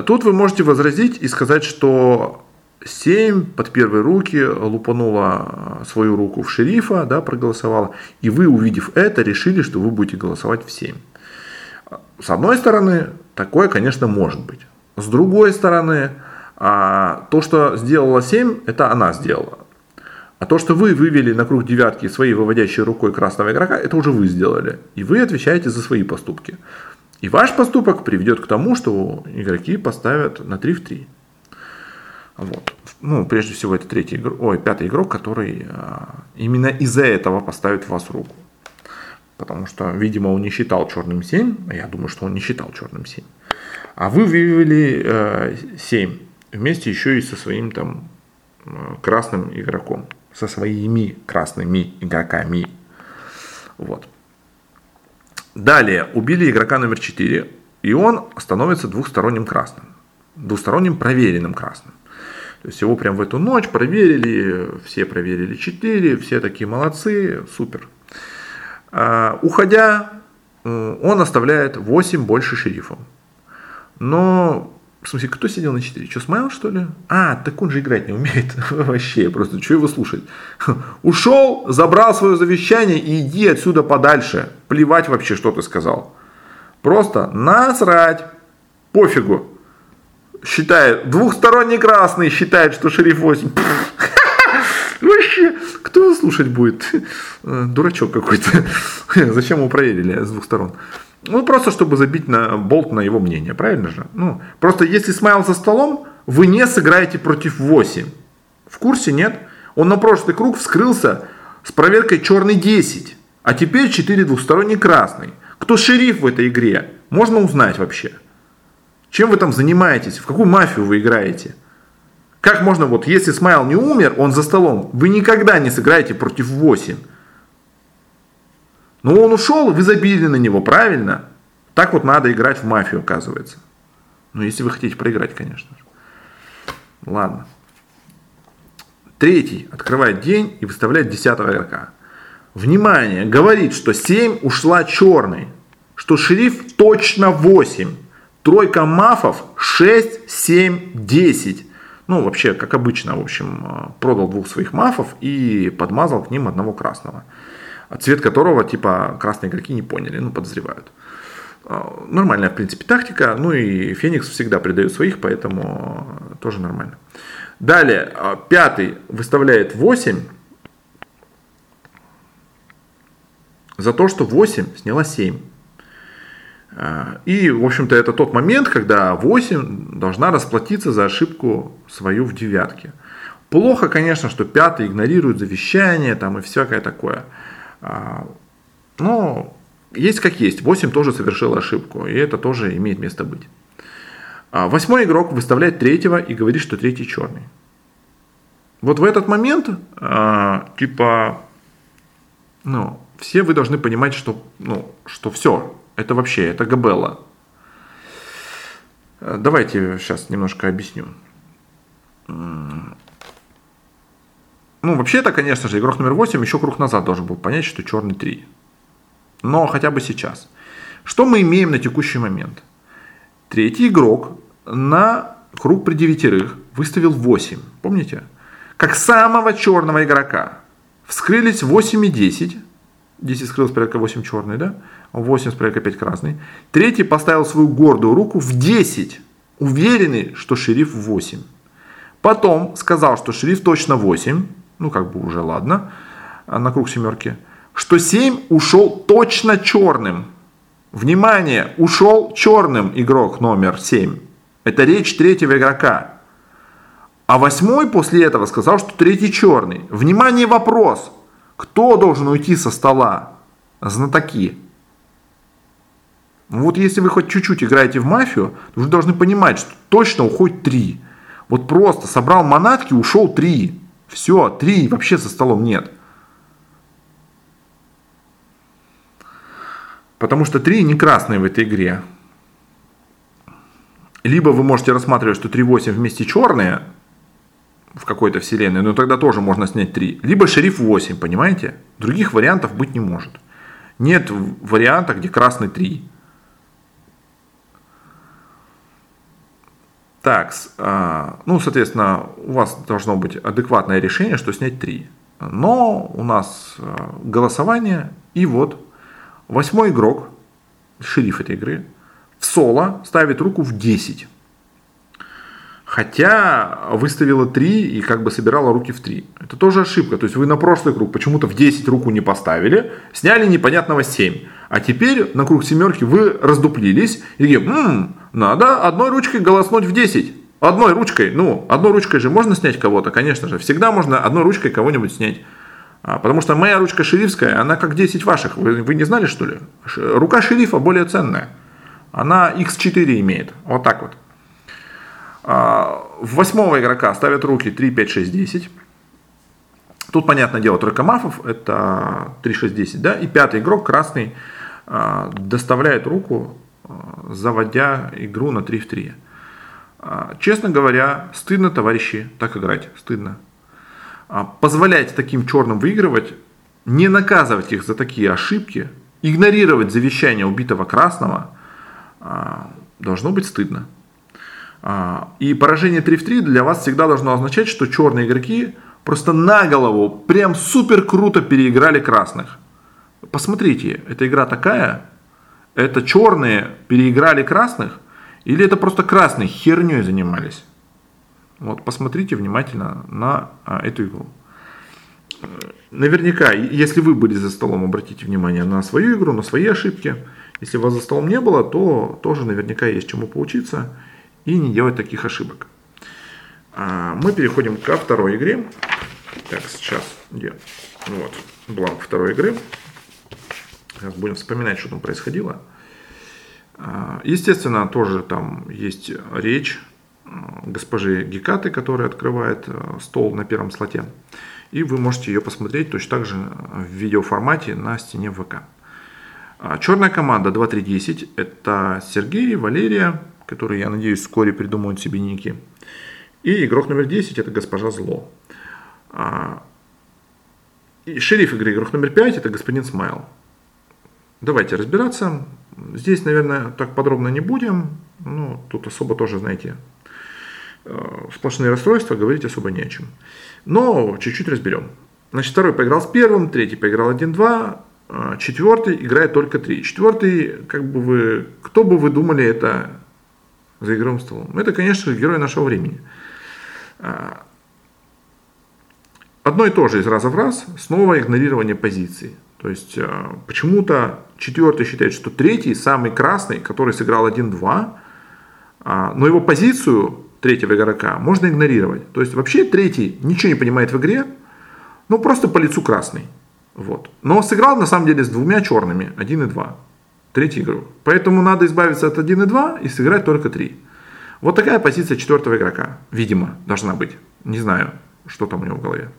Тут вы можете возразить и сказать, что 7 под первые руки лупанула свою руку в шерифа, да, проголосовала, и вы, увидев это, решили, что вы будете голосовать в 7. С одной стороны, такое, конечно, может быть. С другой стороны, а, то, что сделала 7, это она сделала. А то, что вы вывели на круг девятки своей выводящей рукой красного игрока, это уже вы сделали. И вы отвечаете за свои поступки. И ваш поступок приведет к тому, что игроки поставят на 3 в 3. Вот. Ну, прежде всего, это третий игрок, ой, пятый игрок, который а, именно из-за этого поставит вас руку. Потому что, видимо, он не считал черным 7, а я думаю, что он не считал черным 7. А вы вывели э, 7 вместе еще и со своим там э, красным игроком со своими красными игроками. Вот. Далее, убили игрока номер 4, и он становится двухсторонним красным. Двухсторонним проверенным красным. То есть его прям в эту ночь проверили, все проверили 4, все такие молодцы, супер. А, уходя, э, он оставляет 8 больше шерифом. Но в смысле, кто сидел на 4? Что, Смайл, что ли? А, так он же играть не умеет. *laughs* Вообще, просто, что его слушать? *laughs* Ушел, забрал свое завещание и иди отсюда подальше. Плевать вообще, что ты сказал. Просто насрать. Пофигу. Считает, двухсторонний красный считает, что шериф 8. *laughs* Вообще, кто его слушать будет? Дурачок какой-то. Зачем его проверили с двух сторон? Ну, просто чтобы забить на болт на его мнение, правильно же? Ну, просто если смайл за столом, вы не сыграете против 8. В курсе нет? Он на прошлый круг вскрылся с проверкой черный 10, а теперь 4 двухсторонний красный. Кто шериф в этой игре? Можно узнать вообще. Чем вы там занимаетесь? В какую мафию вы играете? Как можно, вот если Смайл не умер, он за столом, вы никогда не сыграете против 8. Но он ушел, вы забили на него, правильно? Так вот надо играть в мафию, оказывается. Ну, если вы хотите проиграть, конечно же. Ладно. Третий открывает день и выставляет десятого игрока. Внимание, говорит, что 7 ушла черный, что шериф точно 8. Тройка мафов 6, 7, 10. Ну, вообще, как обычно, в общем, э, продал двух своих мафов и подмазал к ним одного красного. Цвет которого, типа, красные игроки не поняли, ну, подозревают. Э, нормальная, в принципе, тактика. Ну и Феникс всегда предает своих, поэтому тоже нормально. Далее, э, пятый выставляет 8 за то, что 8 сняла 7. Э, и, в общем-то, это тот момент, когда 8 должна расплатиться за ошибку свою в девятке. Плохо, конечно, что пятый игнорирует завещание там и всякое такое. Но есть как есть. 8 тоже совершил ошибку, и это тоже имеет место быть. А восьмой игрок выставляет третьего и говорит, что третий черный. Вот в этот момент, а, типа, ну, все вы должны понимать, что, ну, что все, это вообще, это Габелла. Давайте сейчас немножко объясню. Ну, вообще это, конечно же, игрок номер 8 еще круг назад должен был понять, что черный 3 но хотя бы сейчас. Что мы имеем на текущий момент? Третий игрок на круг при девятерых выставил 8. Помните? Как самого черного игрока. Вскрылись 8 и 10. 10 скрылось порядка 8 черный, да? 8 порядка 5 красный. Третий поставил свою гордую руку в 10. Уверенный, что шериф 8. Потом сказал, что шериф точно 8. Ну, как бы уже ладно. На круг семерки что 7 ушел точно черным. Внимание, ушел черным игрок номер 7. Это речь третьего игрока. А восьмой после этого сказал, что третий черный. Внимание, вопрос. Кто должен уйти со стола? Знатоки. Вот если вы хоть чуть-чуть играете в мафию, то вы должны понимать, что точно уходит три. Вот просто собрал манатки, ушел три. Все, три вообще со столом нет. Потому что 3 не красные в этой игре. Либо вы можете рассматривать, что 3-8 вместе черные в какой-то вселенной, но тогда тоже можно снять 3. Либо шериф 8, понимаете? Других вариантов быть не может. Нет варианта, где красный 3. Так, ну, соответственно, у вас должно быть адекватное решение, что снять 3. Но у нас а, голосование, и вот Восьмой игрок, шериф этой игры, в соло ставит руку в 10. Хотя выставила 3 и как бы собирала руки в 3. Это тоже ошибка. То есть вы на прошлый круг почему-то в 10 руку не поставили, сняли непонятного 7. А теперь на круг семерки вы раздуплились и такие, м-м, надо одной ручкой голоснуть в 10. Одной ручкой, ну, одной ручкой же можно снять кого-то, конечно же. Всегда можно одной ручкой кого-нибудь снять. А, потому что моя ручка шерифская, она как 10 ваших. Вы, вы не знали, что ли? Рука шерифа более ценная. Она x4 имеет. Вот так вот. А, в восьмого игрока ставят руки 3, 5, 6, 10. Тут, понятное дело, тройка мафов, это 3, 6, 10, да, и пятый игрок, красный, а, доставляет руку, заводя игру на 3 в 3. Честно говоря, стыдно, товарищи, так играть, стыдно. А, позволять таким черным выигрывать, не наказывать их за такие ошибки, игнорировать завещание убитого красного, а, должно быть стыдно. А, и поражение 3 в 3 для вас всегда должно означать, что черные игроки просто на голову прям супер круто переиграли красных. Посмотрите, эта игра такая, это черные переиграли красных, или это просто красные херней занимались? Вот посмотрите внимательно на а, эту игру. Наверняка, если вы были за столом, обратите внимание на свою игру, на свои ошибки. Если вас за столом не было, то тоже наверняка есть чему поучиться и не делать таких ошибок. А, мы переходим ко второй игре. Так, сейчас, где? Вот, бланк второй игры. Сейчас будем вспоминать, что там происходило. А, естественно, тоже там есть речь а, госпожи Гекаты, которая открывает стол на первом слоте. И вы можете ее посмотреть точно так же в видеоформате на стене ВК. Черная команда 2-3-10 это Сергей, Валерия, которые, я надеюсь, вскоре придумают себе ники. И игрок номер 10 это госпожа Зло. А, и шериф игры, игрок номер 5 это господин Смайл. Давайте разбираться. Здесь, наверное, так подробно не будем. Ну, тут особо тоже, знаете, э, сплошные расстройства, говорить особо не о чем. Но чуть-чуть разберем. Значит, второй поиграл с первым, третий поиграл 1-2, а, четвертый играет только 3. Четвертый, как бы вы, кто бы вы думали, это за игровым столом? Это, конечно же, герой нашего времени. А, одно и то же из раза в раз, снова игнорирование позиции. То есть а, почему-то четвертый считает, что третий, самый красный, который сыграл 1-2, а, но его позицию третьего игрока можно игнорировать. То есть вообще третий ничего не понимает в игре, ну просто по лицу красный. Вот. Но сыграл на самом деле с двумя черными, 1 и 2. Третий игрок. Поэтому надо избавиться от 1 и 2 и сыграть только 3. Вот такая позиция четвертого игрока, видимо, должна быть. Не знаю, что там у него в голове.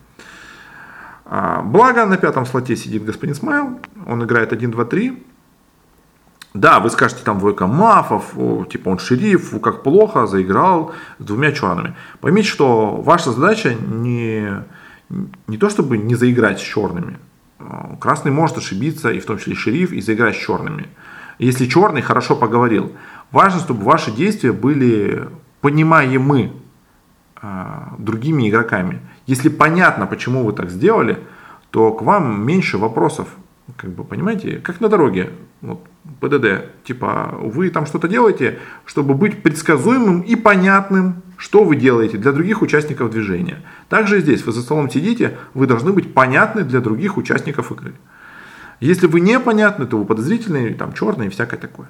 А, благо, на пятом слоте сидит господин Смайл, он играет 1, 2, 3. Да, вы скажете, там двойка мафов, типа он шериф, как плохо заиграл с двумя черными. Поймите, что ваша задача не, не то, чтобы не заиграть с черными. А, красный может ошибиться, и в том числе шериф, и заиграть с черными. Если черный хорошо поговорил. Важно, чтобы ваши действия были понимаемы а, другими игроками. Если понятно, почему вы так сделали, то к вам меньше вопросов. Как бы, понимаете, как на дороге, вот, ПДД, типа, вы там что-то делаете, чтобы быть предсказуемым и понятным, что вы делаете для других участников движения. Также здесь, вы за столом сидите, вы должны быть понятны для других участников игры. Если вы непонятны, то вы подозрительный, там, черный и всякое такое.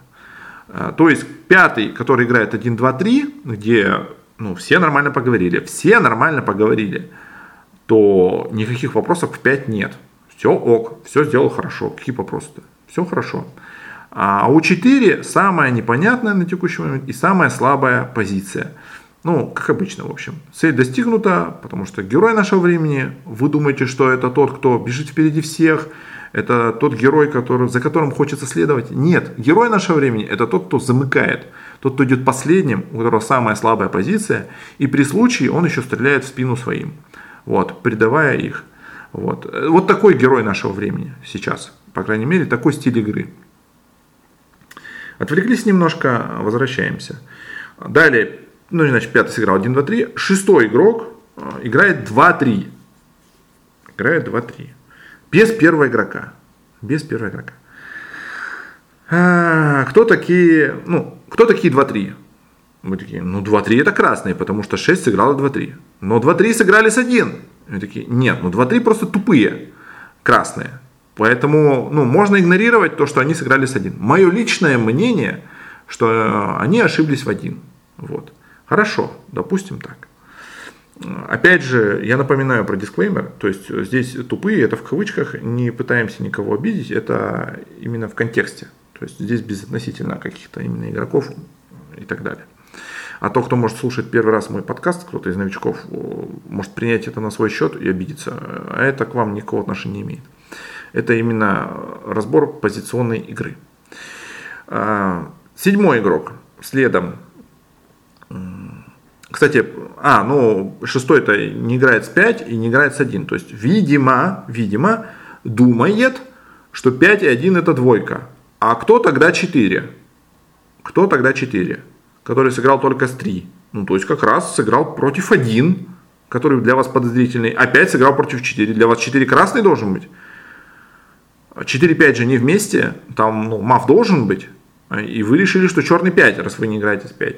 А, то есть пятый, который играет 1, 2, 3, где ну, все нормально поговорили, все нормально поговорили, то никаких вопросов в 5 нет. Все ок, все сделал хорошо. Какие вопросы-то? Все хорошо. А у 4 самая непонятная на текущий момент и самая слабая позиция. Ну, как обычно, в общем. Цель достигнута, потому что герой нашего времени, вы думаете, что это тот, кто бежит впереди всех, это тот герой, который, за которым хочется следовать. Нет, герой нашего времени это тот, кто замыкает, тот, кто идет последним, у которого самая слабая позиция, и при случае он еще стреляет в спину своим, вот, предавая их. Вот. вот такой герой нашего времени сейчас, по крайней мере, такой стиль игры. Отвлеклись немножко, возвращаемся. Далее, ну, значит, пятый сыграл 1, 2, 3. Шестой игрок э, играет 2, 3. Играет 2, 3. Без первого игрока. Без первого игрока. А, кто такие, ну, кто такие 2-3? Мы такие, ну 2-3 это красные, потому что 6 сыграло 2-3. Но 2-3 сыграли с 1. Мы такие, нет, ну 2-3 просто тупые, красные. Поэтому, ну, можно игнорировать то, что они сыграли с 1. Мое личное мнение, что э, они ошиблись в 1. Вот. Хорошо, допустим так. Опять же, я напоминаю про дисклеймер, то есть здесь тупые, это в кавычках, не пытаемся никого обидеть, это именно в контексте. То есть здесь безотносительно каких-то именно игроков и так далее. А то, кто может слушать первый раз мой подкаст, кто-то из новичков, может принять это на свой счет и обидеться. А это к вам никакого отношения не имеет. Это именно разбор позиционной игры. А, седьмой игрок. Следом кстати, а, ну, шестой это не играет с 5 и не играет с 1. То есть, видимо, видимо, думает, что 5 и 1 это двойка. А кто тогда 4? Кто тогда 4? Который сыграл только с 3. Ну, то есть, как раз сыграл против 1, который для вас подозрительный. Опять сыграл против 4. Для вас 4 красный должен быть. 4-5 же не вместе. Там, ну, маф должен быть. И вы решили, что черный 5, раз вы не играете с 5.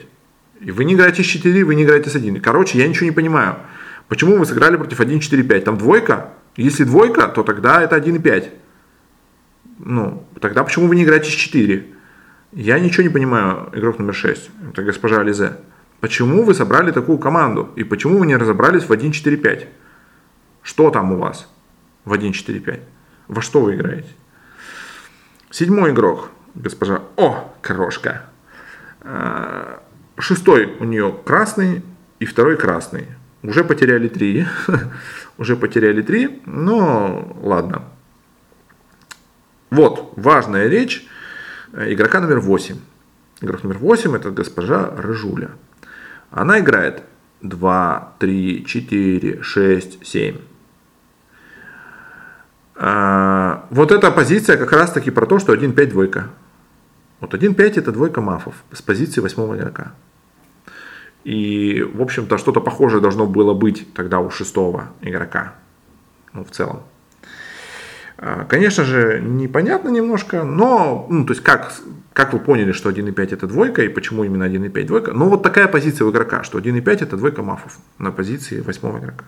И вы не играете с 4, вы не играете с 1. Короче, я ничего не понимаю. Почему вы сыграли против 1, 4, 5? Там двойка? Если двойка, то тогда это 1 и 5. Ну, тогда почему вы не играете с 4? Я ничего не понимаю, игрок номер 6. Это госпожа Ализе. почему вы собрали такую команду и почему вы не разобрались в 1.4.5. Что там у вас в 1.4.5? Во что вы играете? Седьмой игрок, госпожа О, крошка. А, шестой у нее красный и второй красный. Уже потеряли три. *laughs* Уже потеряли три, но ладно. Вот, важная речь игрока номер 8. Игрок номер 8 это госпожа Рыжуля. Она играет 2, 3, 4, 6, 7. А, вот эта позиция как раз таки про то, что 1-5 двойка. Вот 1-5 это двойка мафов с позиции восьмого игрока. И, в общем-то, что-то похожее должно было быть тогда у шестого игрока. Ну, в целом. А, конечно же, непонятно немножко, но, ну, то есть, как, как вы поняли, что 1.5 это двойка, и почему именно 1.5 двойка, ну, вот такая позиция у игрока, что 1.5 это двойка мафов на позиции восьмого игрока.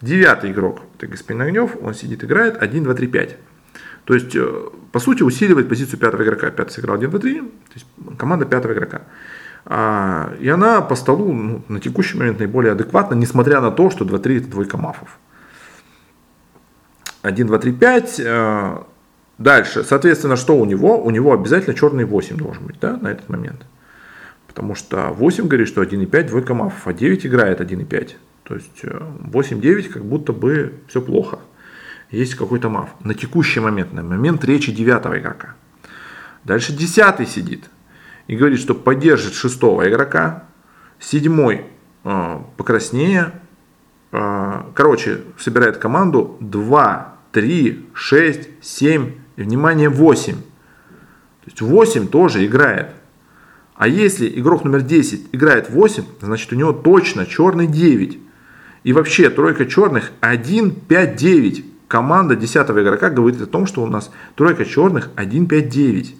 Девятый игрок, это господин Огнев, он сидит, играет 1, 2, 3, 5. То есть, э, по сути, усиливает позицию пятого игрока. Пятый сыграл 1, 2, 3, то есть команда пятого игрока. А, и она по столу ну, на текущий момент наиболее адекватна, несмотря на то, что 2, 3 это двойка мафов. 1, 2, 3, 5. Дальше, соответственно, что у него? У него обязательно черный 8 должен быть, да, на этот момент. Потому что 8 говорит, что 1,5 двойка мафов, а 9 играет 1,5. То есть 8-9 э, как будто бы все плохо. Есть какой-то маф. На текущий момент, на момент речи девятого игрока. Дальше десятый сидит и говорит, что поддержит шестого игрока. Седьмой э, покраснее. Э, короче, собирает команду 2, 3, 6, 7 и, внимание, 8. То есть 8 тоже играет. А если игрок номер 10 играет 8, значит у него точно черный 9. И вообще тройка черных 1, 5, 9. Команда 10 игрока говорит о том, что у нас тройка черных 1, 5, 9.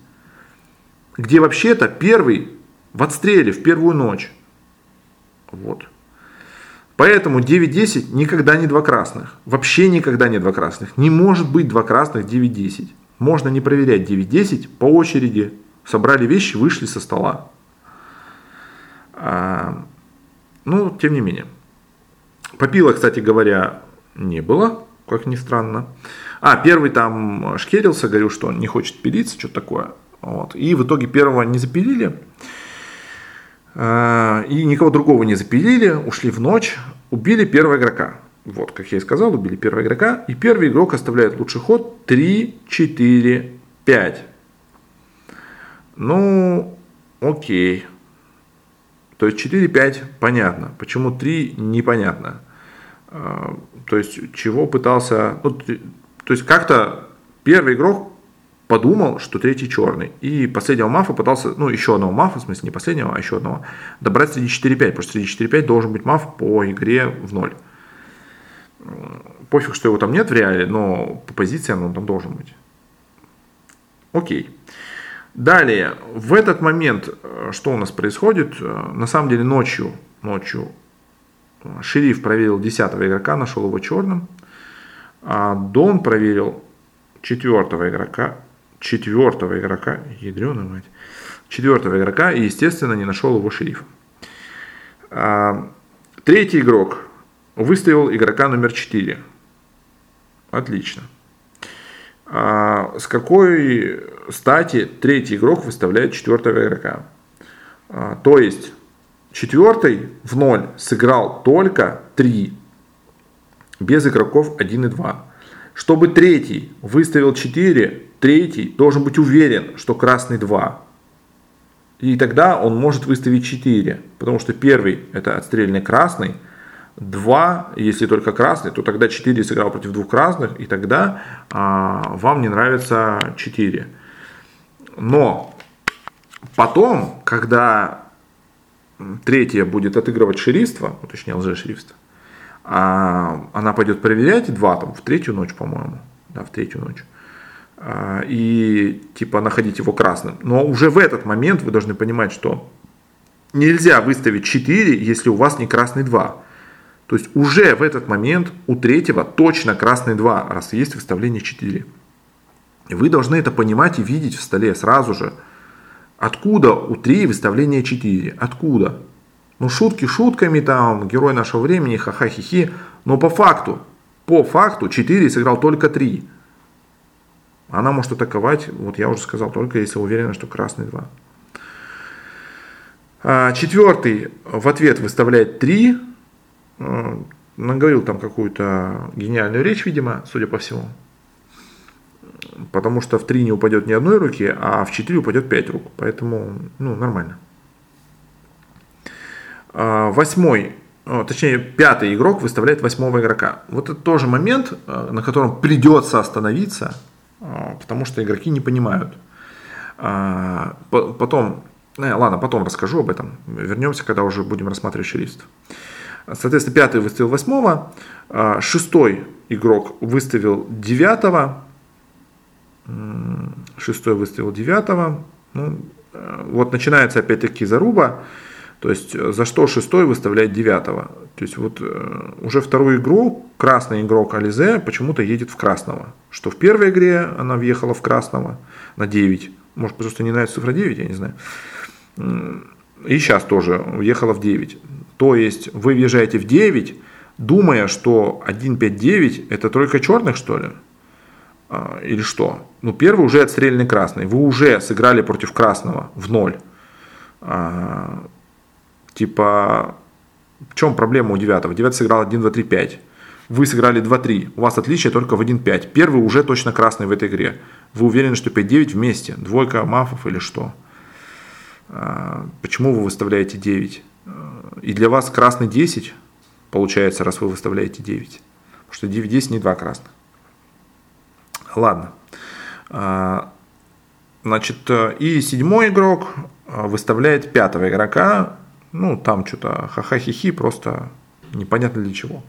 Где вообще-то первый в отстреле в первую ночь. Вот. Поэтому 9-10 никогда не два красных. Вообще никогда не два красных. Не может быть два красных 9-10. Можно не проверять 9-10 по очереди. Собрали вещи, вышли со стола. А, ну, тем не менее. Попила, кстати говоря, не было, как ни странно. А, первый там шкерился, говорил, что он не хочет пилиться, что такое. Вот. И в итоге первого не запилили. А, и никого другого не запилили, ушли в ночь, убили первого игрока. Вот, как я и сказал, убили первого игрока. И первый игрок оставляет лучший ход 3, 4, 5. Ну, окей. То есть 4-5 понятно. Почему 3 непонятно. А, то есть, чего пытался... Ну, то есть, как-то первый игрок подумал, что третий черный. И последнего мафа пытался, ну, еще одного мафа, в смысле, не последнего, а еще одного, добрать среди 4-5. Потому что среди 4-5 должен быть маф по игре в ноль. Пофиг, что его там нет в реале, но по позициям он там должен быть. Окей. Далее, в этот момент, э, что у нас происходит? Э, на самом деле ночью, ночью Шериф проверил 10 игрока, нашел его черным. А Дон проверил четвертого игрока, четвертого игрока, ядреная мать, четвертого игрока и, естественно, не нашел его шерифа. А, третий игрок выставил игрока номер 4. Отлично. А, с какой стати третий игрок выставляет четвертого игрока? А, то есть Четвертый в ноль сыграл только 3, без игроков 1 и 2. Чтобы третий выставил 4, третий должен быть уверен, что красный 2. И тогда он может выставить 4, потому что первый это отстрельный красный, 2, если только красный, то тогда 4 сыграл против двух красных, и тогда а, вам не нравится 4. Но потом, когда третья будет отыгрывать шерифство, ну, точнее лжешерифство, а она пойдет проверять два там в третью ночь, по-моему, да, в третью ночь, а, и типа находить его красным. Но уже в этот момент вы должны понимать, что нельзя выставить 4, если у вас не красный 2. То есть уже в этот момент у третьего точно красный 2, раз есть выставление 4. И вы должны это понимать и видеть в столе сразу же. Откуда у 3 выставление 4? Откуда? Ну, шутки шутками, там, герой нашего времени, ха-ха-хи-хи. Но по факту, по факту 4 сыграл только 3. Она может атаковать, вот я уже сказал, только если уверена, что красный 2. А, четвертый в ответ выставляет 3. А, наговорил там какую-то гениальную речь, видимо, судя по всему. Потому что в 3 не упадет ни одной руки, а в 4 упадет 5 рук. Поэтому, ну, нормально. А, восьмой, точнее, пятый игрок выставляет восьмого игрока. Вот это тоже момент, на котором придется остановиться, потому что игроки не понимают. Потом ну, ладно, потом расскажу об этом. Вернемся, когда уже будем рассматривать шрифт. Соответственно, пятый выставил восьмого, а, шестой игрок выставил девятого, шестой выставил девятого. Ну, э, вот начинается опять-таки заруба, то есть э, за что шестой выставляет девятого. То есть вот э, уже вторую игру красный игрок Ализе почему-то едет в красного. Что в первой игре она въехала в красного на 9. Может, просто не нравится цифра 9, я не знаю. И сейчас тоже уехала в 9. То есть вы въезжаете в 9, думая, что 1.5.9 это тройка черных, что ли? А, или что? Ну, первый уже отстрельный красный. Вы уже сыграли против красного в 0. А, типа, в чем проблема у девятого? Девятый сыграл 1, 2, 3, 5. Вы сыграли 2-3. У вас отличие только в 1-5. Первый уже точно красный в этой игре. Вы уверены, что 5-9 вместе? Двойка мафов или что? А, почему вы выставляете 9? И для вас красный 10 получается, раз вы выставляете 9. Потому что 9-10 не два красных. Ладно. А, значит, и седьмой игрок выставляет пятого игрока. Ну, там что-то ха-ха-хи-хи, просто непонятно для чего.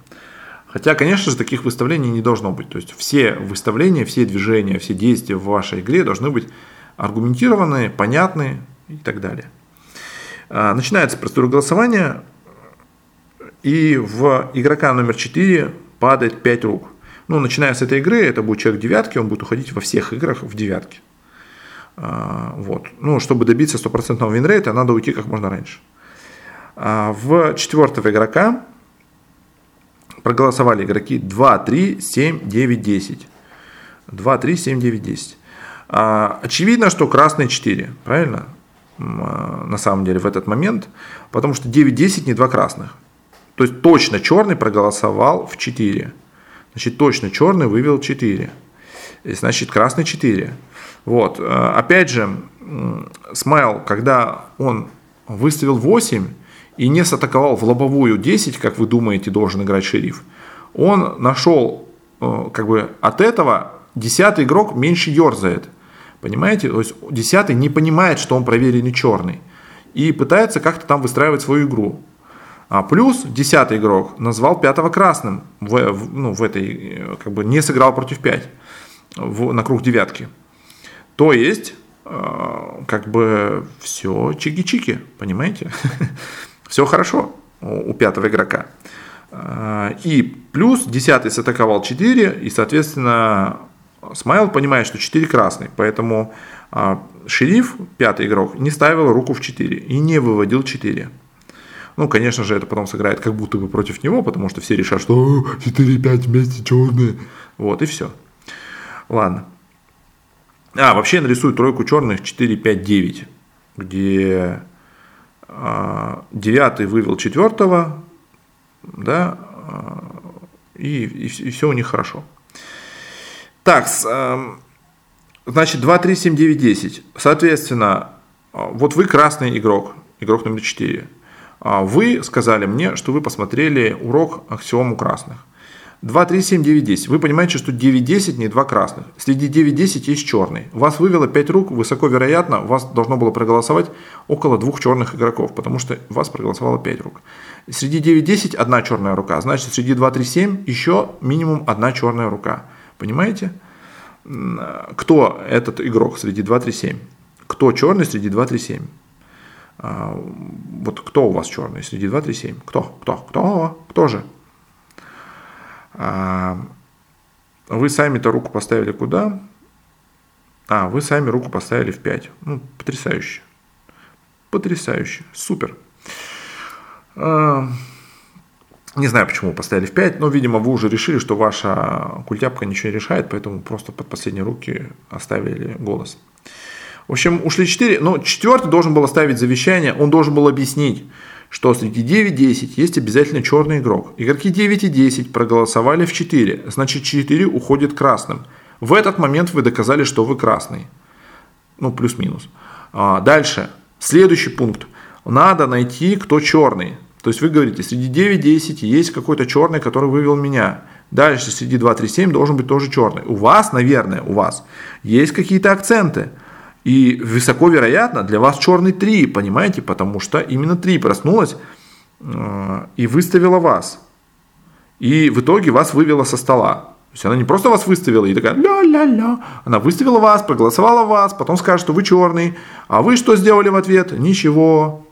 Хотя, конечно же, таких выставлений не должно быть. То есть все выставления, все движения, все действия в вашей игре должны быть аргументированные, понятные, и так далее. А, начинается процедура голосования, и в игрока номер 4 падает 5 рук. Ну, начиная с этой игры, это будет человек девятки, он будет уходить во всех играх в девятке. А, вот. Ну, чтобы добиться стопроцентного винрейта, надо уйти как можно раньше. А, в четвертого игрока проголосовали игроки 2, 3, 7, 9, 10. 2, 3, 7, 9, 10. Очевидно, что красные 4, правильно? А, на самом деле в этот момент, потому что 9-10 не два красных. То есть точно черный проголосовал в 4. Значит, точно черный вывел 4. Значит, красный 4. Вот. А, опять же, Смайл, когда он выставил 8 и не сатаковал в лобовую 10, как вы думаете, должен играть шериф, он нашел э, как бы от этого 10 игрок меньше ерзает. Понимаете? То есть десятый не понимает, что он проверенный черный. И пытается как-то там выстраивать свою игру. А плюс десятый игрок назвал пятого красным в, в, ну, в этой, как бы не сыграл против 5 в, на круг девятки. То есть, э, как бы все чики-чики, понимаете? *laughs* все хорошо у, пятого игрока. Э, и плюс десятый сатаковал 4, и, соответственно, Смайл понимает, что 4 красный, поэтому а, шериф, пятый игрок, не ставил руку в 4 и не выводил 4. Ну, конечно же, это потом сыграет как будто бы против него, потому что все решат, что 4-5 вместе черные. Вот, и все. Ладно. А, вообще нарисую тройку черных 4-5-9, где а, девятый вывел четвертого, да, а, и, и, и все у них хорошо. Так, эм, значит, 2, 3, 7, 9, 10. Соответственно, э, вот вы красный игрок, игрок номер 4. А вы сказали мне, что вы посмотрели урок аксиому красных. 2, 3, 7, 9, 10. Вы понимаете, что 9, 10 не два красных. Среди 9, 10 есть черный. Вас вывело 5 рук, высоко вероятно, вас должно было проголосовать около двух черных игроков, потому что вас проголосовало 5 рук. Среди 9, 10 одна черная рука, значит среди 2, 3, 7 еще минимум одна черная рука. Понимаете? Кто этот игрок среди 2-3-7? Кто черный среди 2-3-7? А, вот кто у вас черный среди 2-3-7? Кто? Кто? Кто? Кто же? А, вы сами-то руку поставили куда? А, вы сами руку поставили в 5. Ну, потрясающе. Потрясающе. Супер. Не знаю, почему поставили в 5, но, видимо, вы уже решили, что ваша культяпка ничего не решает, поэтому просто под последние руки оставили голос. В общем, ушли 4, но четвертый должен был оставить завещание, он должен был объяснить, что среди 9-10 есть обязательно черный игрок. Игроки 9 и 10 проголосовали в 4, значит 4 уходит красным. В этот момент вы доказали, что вы красный. Ну, плюс-минус. А, дальше, следующий пункт. Надо найти, кто черный. То есть вы говорите, среди 9-10 есть какой-то черный, который вывел меня. Дальше среди 2-3-7 должен быть тоже черный. У вас, наверное, у вас есть какие-то акценты. И высоко вероятно, для вас черный 3, понимаете, потому что именно 3 проснулась э, и выставила вас. И в итоге вас вывела со стола. То есть она не просто вас выставила и такая ля-ля-ля. Она выставила вас, проголосовала вас, потом скажет, что вы черный. А вы что сделали в ответ? Ничего.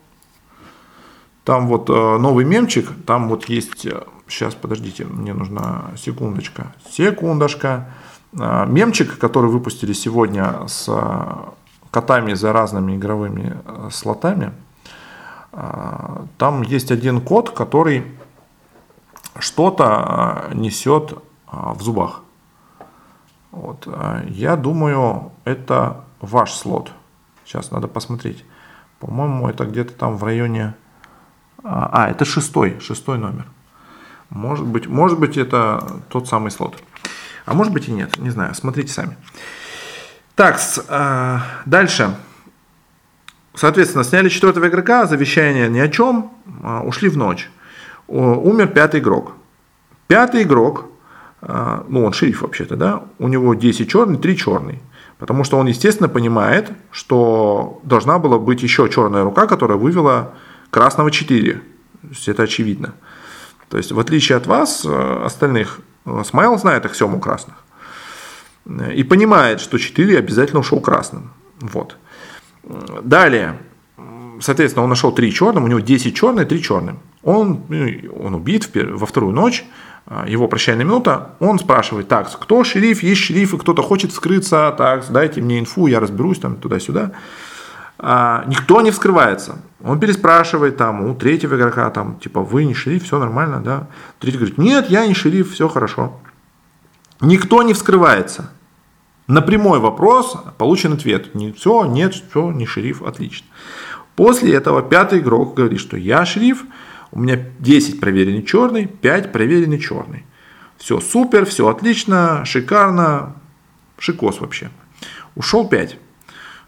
Там вот э, новый мемчик, там вот есть, сейчас, э, подождите, мне нужна секундочка, секундочка. Э, мемчик, который выпустили сегодня с котами за разными игровыми слотами, там есть один кот, который что-то несет в зубах. Вот. Я думаю, это ваш слот. Сейчас надо посмотреть. По-моему, это где-то там в районе а, а, это шестой, шестой номер. Может быть, может быть, это тот самый слот. А может быть и нет, не знаю, смотрите сами. Так, э, дальше. Соответственно, сняли четвертого игрока, завещание ни о чем, э, ушли в ночь. О, умер пятый игрок. Пятый игрок, э, ну он шериф вообще-то, да, у него 10 черный, 3 черный. Потому что он, естественно, понимает, что должна была быть еще черная рука, которая вывела красного 4. То есть это очевидно. То есть в отличие от вас, э, остальных, э, Смайл знает аксиому красных. И понимает, что 4 обязательно ушел красным. Вот. Далее, соответственно, он нашел 3 черным, у него 10 черных, 3 черным. Он, ну, он убит во вторую ночь, э, его прощальная минута, он спрашивает, так, кто шериф, есть шериф, и кто-то хочет скрыться, так, дайте мне инфу, я разберусь там туда-сюда а, никто не вскрывается. Он переспрашивает там у третьего игрока, там, типа, вы не шериф, все нормально, да? Третий говорит, нет, я не шериф, все хорошо. Никто не вскрывается. На прямой вопрос получен ответ. Не, все, нет, все, не шериф, отлично. После этого пятый игрок говорит, что я шериф, у меня 10 проверенный черный, 5 проверенный черный. Все супер, все отлично, шикарно, шикос вообще. Ушел 5.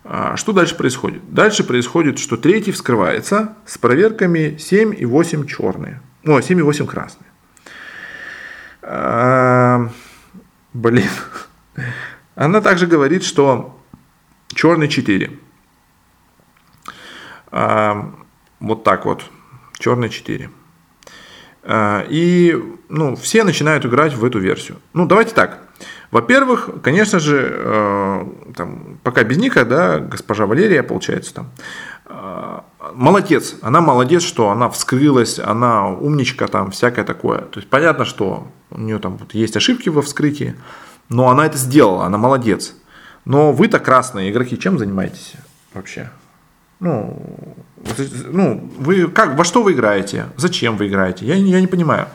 А, что дальше происходит? Дальше происходит, что третий вскрывается с проверками 7 и 8 черные. Ну, 7 и 8 красные. А, блин. Она также говорит, что черный 4. А, вот так вот. Черный 4. И ну, все начинают играть в эту версию. Ну, давайте так. Во-первых, конечно же, э, там, пока без Ника, да, госпожа Валерия, получается, там, э, молодец, она молодец, что она вскрылась, она умничка, там, всякое такое. То есть, понятно, что у нее там вот, есть ошибки во вскрытии, но она это сделала, она молодец. Но вы-то красные игроки, чем занимаетесь вообще? Ну, ну, вы как, во что вы играете? Зачем вы играете? Я, я не понимаю.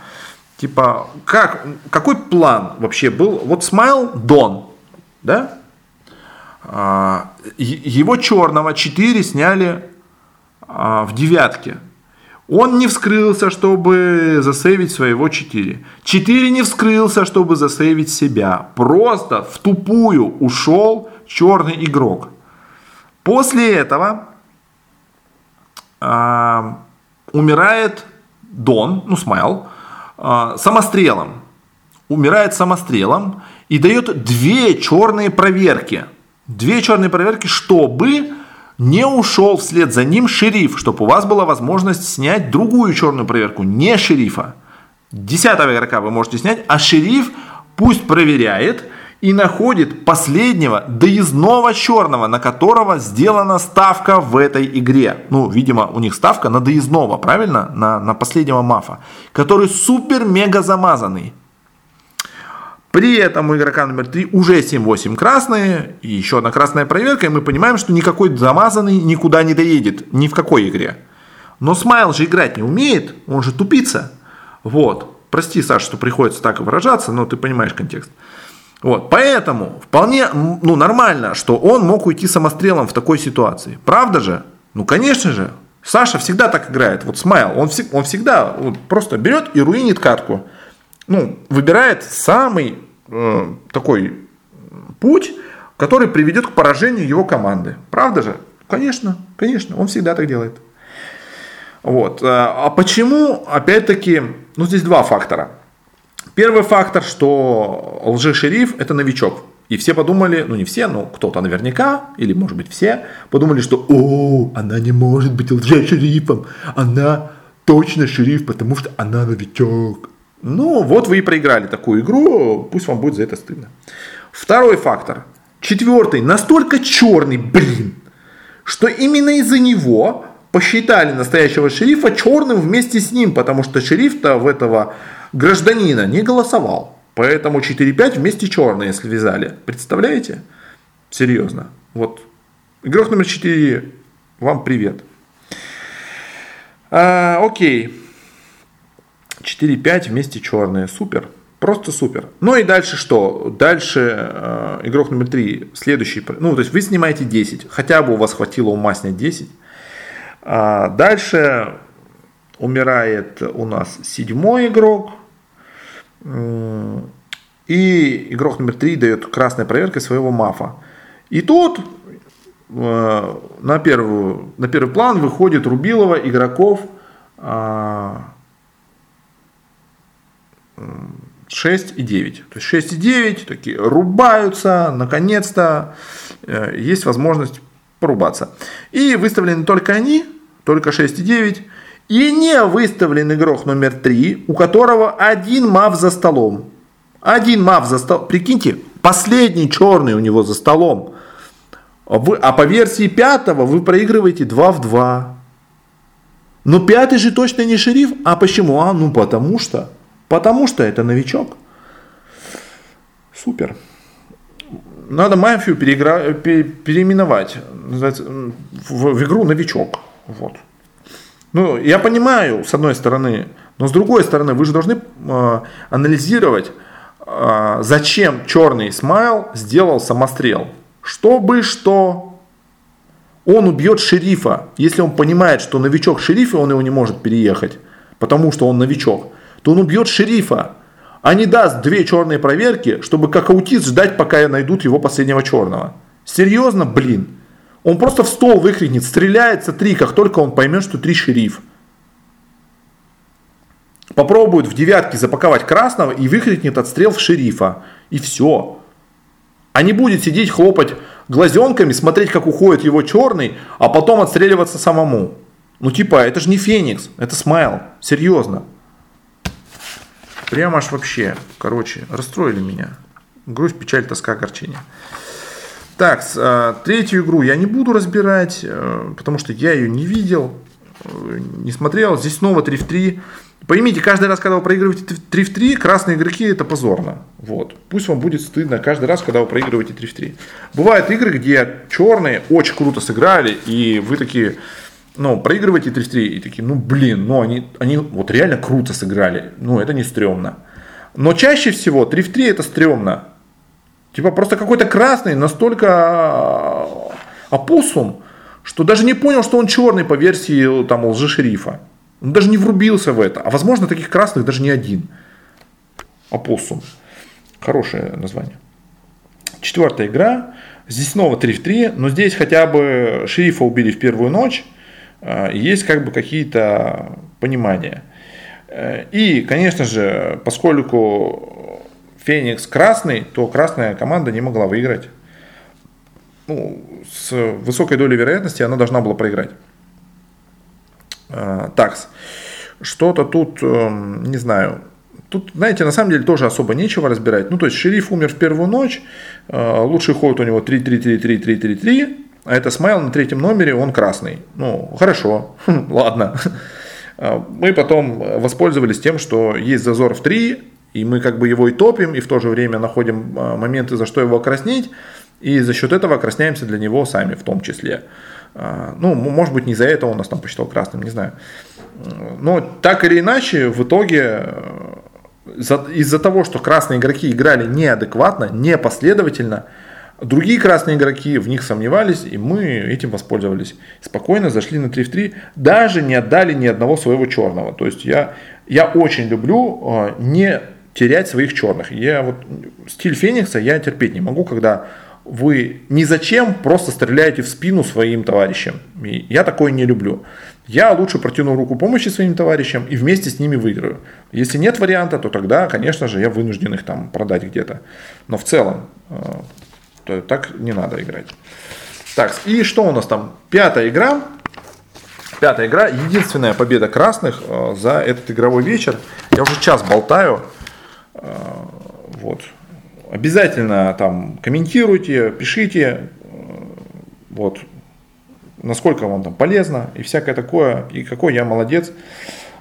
Типа, как, какой план вообще был? Вот Смайл Дон, да? А, его черного 4 сняли а, в девятке. Он не вскрылся, чтобы засейвить своего 4. 4 не вскрылся, чтобы засейвить себя. Просто в тупую ушел черный игрок. После этого а, умирает Дон, ну Смайл, самострелом. Умирает самострелом и дает две черные проверки. Две черные проверки, чтобы не ушел вслед за ним шериф, чтобы у вас была возможность снять другую черную проверку, не шерифа. Десятого игрока вы можете снять, а шериф пусть проверяет – и находит последнего доездного черного, на которого сделана ставка в этой игре. Ну, видимо, у них ставка на доездного, правильно? На, на последнего мафа, который супер-мега замазанный. При этом у игрока номер 3 уже 7-8 красные, и еще одна красная проверка, и мы понимаем, что никакой замазанный никуда не доедет, ни в какой игре. Но Смайл же играть не умеет, он же тупица. Вот. Прости, Саша, что приходится так выражаться, но ты понимаешь контекст. Вот, поэтому вполне ну, нормально, что он мог уйти самострелом в такой ситуации. Правда же? Ну, конечно же. Саша всегда так играет. Вот Смайл, он, он всегда вот, просто берет и руинит катку. Ну, выбирает самый э, такой путь, который приведет к поражению его команды. Правда же? Конечно, конечно, он всегда так делает. Вот. Э, а почему, опять-таки, ну здесь два фактора. Первый фактор, что лжешериф это новичок. И все подумали, ну не все, но кто-то наверняка, или может быть все, подумали, что о, она не может быть лжешерифом, она точно шериф, потому что она новичок. Ну вот вы и проиграли такую игру, пусть вам будет за это стыдно. Второй фактор. Четвертый, настолько черный, блин, что именно из-за него посчитали настоящего шерифа черным вместе с ним, потому что шериф-то в этого гражданина не голосовал. Поэтому 4-5 вместе черные связали. Представляете? Серьезно. Вот. Игрок номер 4, вам привет. А, окей. 4-5 вместе черные. Супер. Просто супер. Ну и дальше что? Дальше э, игрок номер 3, следующий. Ну, то есть вы снимаете 10. Хотя бы у вас хватило ума снять 10. А дальше умирает у нас седьмой игрок. И игрок номер 3 дает красной проверкой своего мафа. И тут э, на, первую, на первый план выходит Рубилова игроков э, 6 и 9. То есть 6 и 9 такие рубаются, наконец-то э, есть возможность порубаться. И выставлены только они, только 6 и 9. И не выставлен игрок номер 3, у которого один мав за столом. Один мав за столом. Прикиньте, последний черный у него за столом. А по версии пятого вы проигрываете 2 в 2. Но пятый же точно не шериф. А почему? А, ну потому что. Потому что это новичок. Супер. Надо мафию переигра... переименовать в игру новичок. Вот. Ну, я понимаю, с одной стороны, но с другой стороны, вы же должны э, анализировать, э, зачем черный смайл сделал самострел. Чтобы что он убьет шерифа, если он понимает, что новичок шерифа, он его не может переехать, потому что он новичок, то он убьет шерифа, а не даст две черные проверки, чтобы как аутист ждать, пока найдут его последнего черного. Серьезно, блин. Он просто в стол выкрикнет, стреляется три, как только он поймет, что три шериф. Попробует в девятке запаковать красного и выкрикнет отстрел в шерифа. И все. А не будет сидеть, хлопать глазенками, смотреть, как уходит его черный, а потом отстреливаться самому. Ну типа, это же не Феникс, это Смайл. Серьезно. Прямо аж вообще, короче, расстроили меня. Грусть, печаль, тоска, огорчение. Так, а, третью игру я не буду разбирать, э, потому что я ее не видел, э, не смотрел. Здесь снова 3 в 3. Поймите, каждый раз, когда вы проигрываете 3 в 3, красные игроки это позорно. Вот. Пусть вам будет стыдно каждый раз, когда вы проигрываете 3 в 3. Бывают игры, где черные очень круто сыграли, и вы такие, ну, проигрываете 3 в 3, и такие, ну, блин, ну, они, они вот реально круто сыграли. Ну, это не стрёмно. Но чаще всего 3 в 3 это стрёмно. Типа просто какой-то красный настолько а, опоссум, что даже не понял, что он черный по версии там лжешерифа. Он даже не врубился в это. А возможно, таких красных даже не один. Опоссум. Хорошее название. Четвертая игра. Здесь снова 3 в 3, но здесь хотя бы шерифа убили в первую ночь. А, есть как бы какие-то понимания. Э, и, конечно же, поскольку Феникс красный, то красная команда не могла выиграть. Ну, с высокой долей вероятности она должна была проиграть. А, такс. Что-то тут, эм, не знаю, Тут, знаете, на самом деле тоже особо нечего разбирать. Ну, то есть, шериф умер в первую ночь, э, лучший ход у него 3-3-3-3-3-3-3, а это смайл на третьем номере, он красный. Ну, хорошо, *laughs* ладно. *laughs* А, мы потом воспользовались тем, что есть зазор в 3, и мы как бы его и топим, и в то же время находим а, моменты, за что его окраснить, и за счет этого окрасняемся для него сами в том числе. А, ну, может быть, не из-за этого он нас там посчитал красным, не знаю. Но так или иначе, в итоге из-за того, что красные игроки играли неадекватно, непоследовательно, другие красные игроки в них сомневались, и мы этим воспользовались. Спокойно зашли на 3 в 3, даже не отдали ни одного своего черного. То есть я, я очень люблю э, не терять своих черных. Я вот стиль Феникса я терпеть не могу, когда вы ни зачем просто стреляете в спину своим товарищам. И я такое не люблю. Я лучше протяну руку помощи своим товарищам и вместе с ними выиграю. Если нет варианта, то тогда, конечно же, я вынужден их там продать где-то. Но в целом, э, так не надо играть. Так, и что у нас там? Пятая игра. Пятая игра. Единственная победа красных э, за этот игровой вечер. Я уже час болтаю. Э, вот. Обязательно там комментируйте, пишите, вот, насколько вам там полезно и всякое такое, и какой я молодец,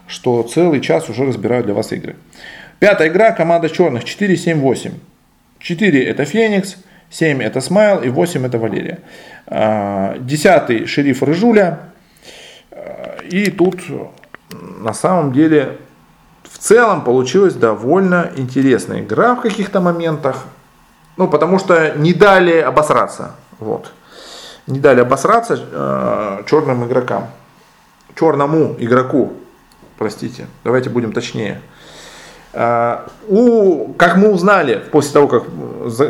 что целый час уже разбираю для вас игры. Пятая игра, команда черных, 4, 7, 8. 4 это Феникс, 7 это Смайл и 8 это Валерия. А, десятый шериф Рыжуля. И тут на самом деле в целом получилась довольно интересная игра в каких-то моментах. Ну, потому что не дали обосраться. Вот. Не дали обосраться э, черным игрокам. Черному игроку. Простите. Давайте будем точнее. Э, у, как мы узнали, после того, как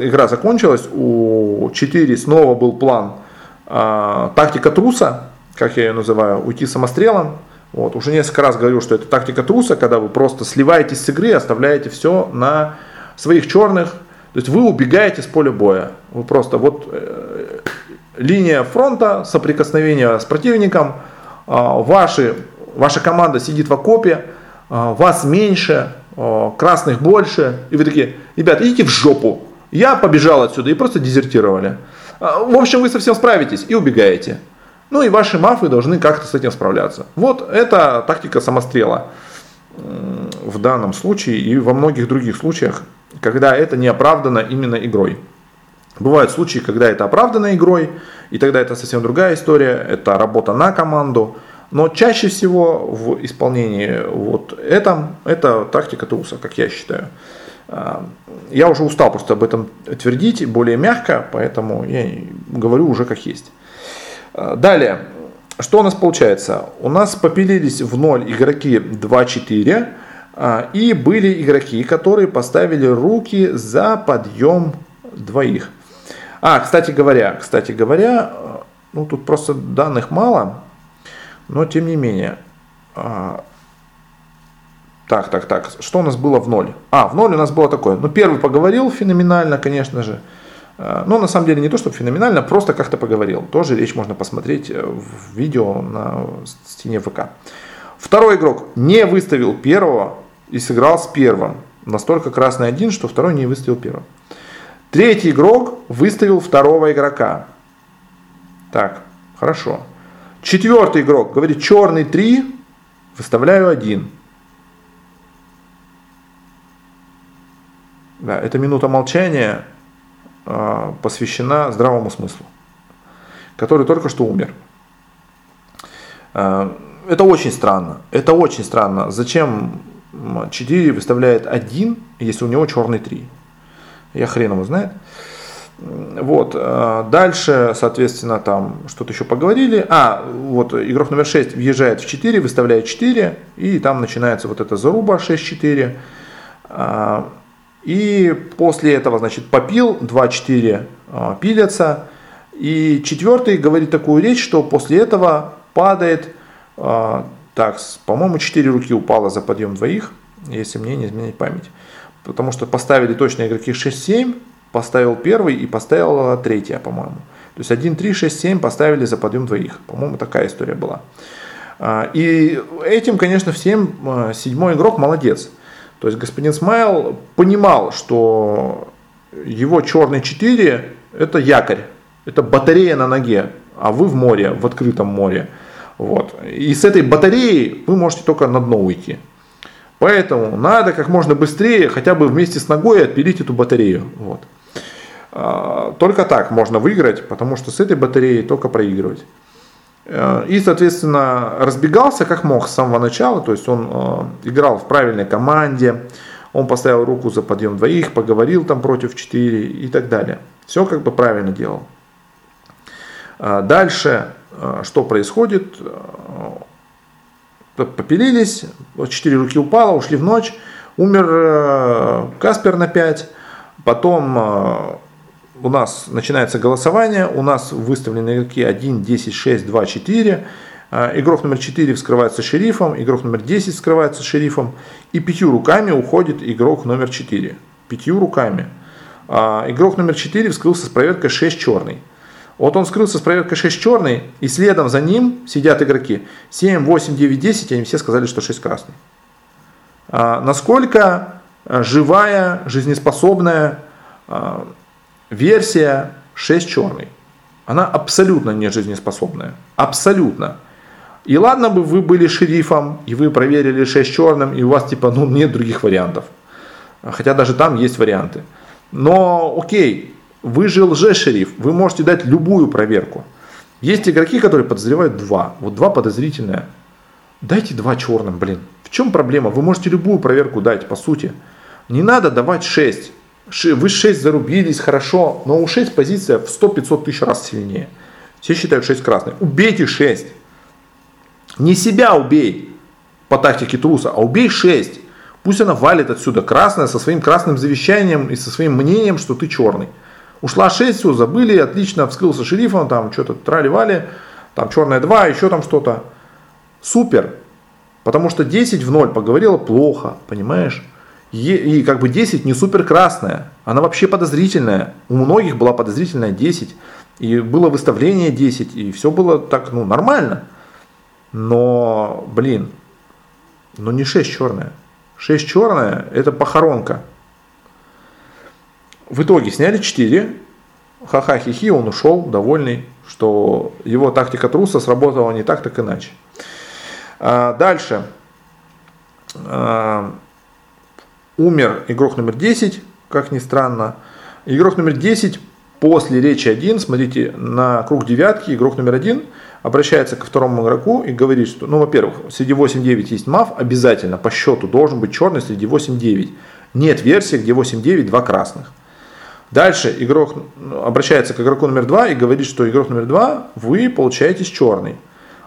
игра закончилась, у 4 снова был план э, тактика труса, как я ее называю, уйти самострелом. Вот. Уже несколько раз говорил, что это тактика труса, когда вы просто сливаетесь с игры, оставляете все на своих черных. То есть вы убегаете с поля боя. Вы просто вот э, линия фронта, соприкосновения с противником, э, ваши, ваша команда сидит в окопе, э, вас меньше, э, красных больше. И вы такие, ребят, идите в жопу. Я побежал отсюда и просто дезертировали. В общем, вы совсем справитесь и убегаете. Ну и ваши мафы должны как-то с этим справляться. Вот это тактика самострела в данном случае и во многих других случаях, когда это не оправдано именно игрой. Бывают случаи, когда это оправдано игрой, и тогда это совсем другая история, это работа на команду. Но чаще всего в исполнении вот этом, это тактика труса, как я считаю. А, я уже устал просто об этом твердить, более мягко, поэтому я говорю уже как есть. Э, далее, что у нас получается? У нас попилились в ноль игроки 2-4, э, и были игроки, которые поставили руки за подъем двоих. А, кстати говоря, кстати говоря, э, ну тут просто данных мало, но тем не менее. Так, так, так, что у нас было в ноль? А, в ноль у нас было такое. Ну, первый поговорил феноменально, конечно же. Э, но на самом деле не то, чтобы феноменально, просто как-то поговорил. Тоже речь можно посмотреть э, в видео на стене ВК. Второй игрок не выставил первого и сыграл с первым. Настолько красный один, что второй не выставил первым. Третий игрок выставил второго игрока. Так, хорошо. Четвертый игрок говорит черный 3, выставляю один. Да, это минута молчания посвящена здравому смыслу, который только что умер. А, это очень странно. Это очень странно. Зачем 4 выставляет 1, если у него черный 3? Я хрен его знает. Вот. А, дальше, соответственно, там что-то еще поговорили. А, вот игрок номер 6 въезжает в 4, выставляет 4, и там начинается вот эта заруба 6-4. И после этого, значит, попил, 2-4 а, пилятся. И четвертый говорит такую речь, что после этого падает, а, так, по-моему, 4 руки упало за подъем двоих, если мне не изменять память. Потому что поставили точно игроки 6-7, поставил первый и поставил третья, по-моему. То есть 1, 3, 6, 7 поставили за подъем двоих. По-моему, такая история была. А, и этим, конечно, всем седьмой игрок молодец. То есть господин Смайл понимал, что его черный 4 это якорь, это батарея на ноге, а вы в море, в открытом море. Вот. И с этой батареей вы можете только на дно уйти. Поэтому надо как можно быстрее, хотя бы вместе с ногой отпилить эту батарею. Вот. А, только так можно выиграть, потому что с этой батареей только проигрывать. Э, и, соответственно, разбегался как мог с самого начала, то есть он э, играл в правильной команде, он поставил руку за подъем двоих, поговорил там против 4 и так далее. Все как бы правильно делал. Э, дальше, что происходит? Попилились, 4 руки упало, ушли в ночь, умер Каспер на 5, потом у нас начинается голосование, у нас выставлены игроки 1, 10, 6, 2, 4. Игрок номер 4 вскрывается шерифом, игрок номер 10 вскрывается шерифом, и пятью руками уходит игрок номер 4. Пятью руками. А, игрок номер 4 вскрылся с проверкой 6 черный. Вот он скрылся с проверкой 6 черный, и следом за ним сидят игроки 7, 8, 9, 10, и они все сказали, что 6 красный. А, насколько живая, жизнеспособная, а, версия 6 черный. Она абсолютно не жизнеспособная. Абсолютно. И ладно бы вы были шерифом, и вы проверили 6 черным, и у вас типа ну, нет других вариантов. Хотя даже там есть варианты. Но окей, вы же лже-шериф, вы можете дать любую проверку. Есть игроки, которые подозревают два. Вот два подозрительные. Дайте два черным, блин. В чем проблема? Вы можете любую проверку дать, по сути. Не надо давать 6 вы 6 зарубились, хорошо, но у 6 позиция в 100-500 тысяч раз сильнее. Все считают 6 красный. Убейте 6. Не себя убей по тактике труса, а убей 6. Пусть она валит отсюда красная со своим красным завещанием и со своим мнением, что ты черный. Ушла 6, все, забыли, отлично, вскрылся шерифом, там что-то трали-вали, там черная 2, еще там что-то. Супер. Потому что 10 в 0 поговорила плохо, понимаешь? И как бы 10 не супер красная, она вообще подозрительная. У многих была подозрительная 10, и было выставление 10, и все было так, ну, нормально. Но, блин, ну не 6 черная. 6 черная это похоронка. В итоге сняли 4, ха-ха, хихи, он ушел, довольный, что его тактика труса сработала не так, так иначе. А, дальше. А, умер игрок номер 10, как ни странно. Игрок номер 10 после речи 1, смотрите, на круг девятки игрок номер 1 обращается ко второму игроку и говорит, что, ну, во-первых, среди 8-9 есть мав, обязательно по счету должен быть черный среди 8-9. Нет версии, где 8-9, два красных. Дальше игрок обращается к игроку номер 2 и говорит, что игрок номер 2, вы получаетесь черный.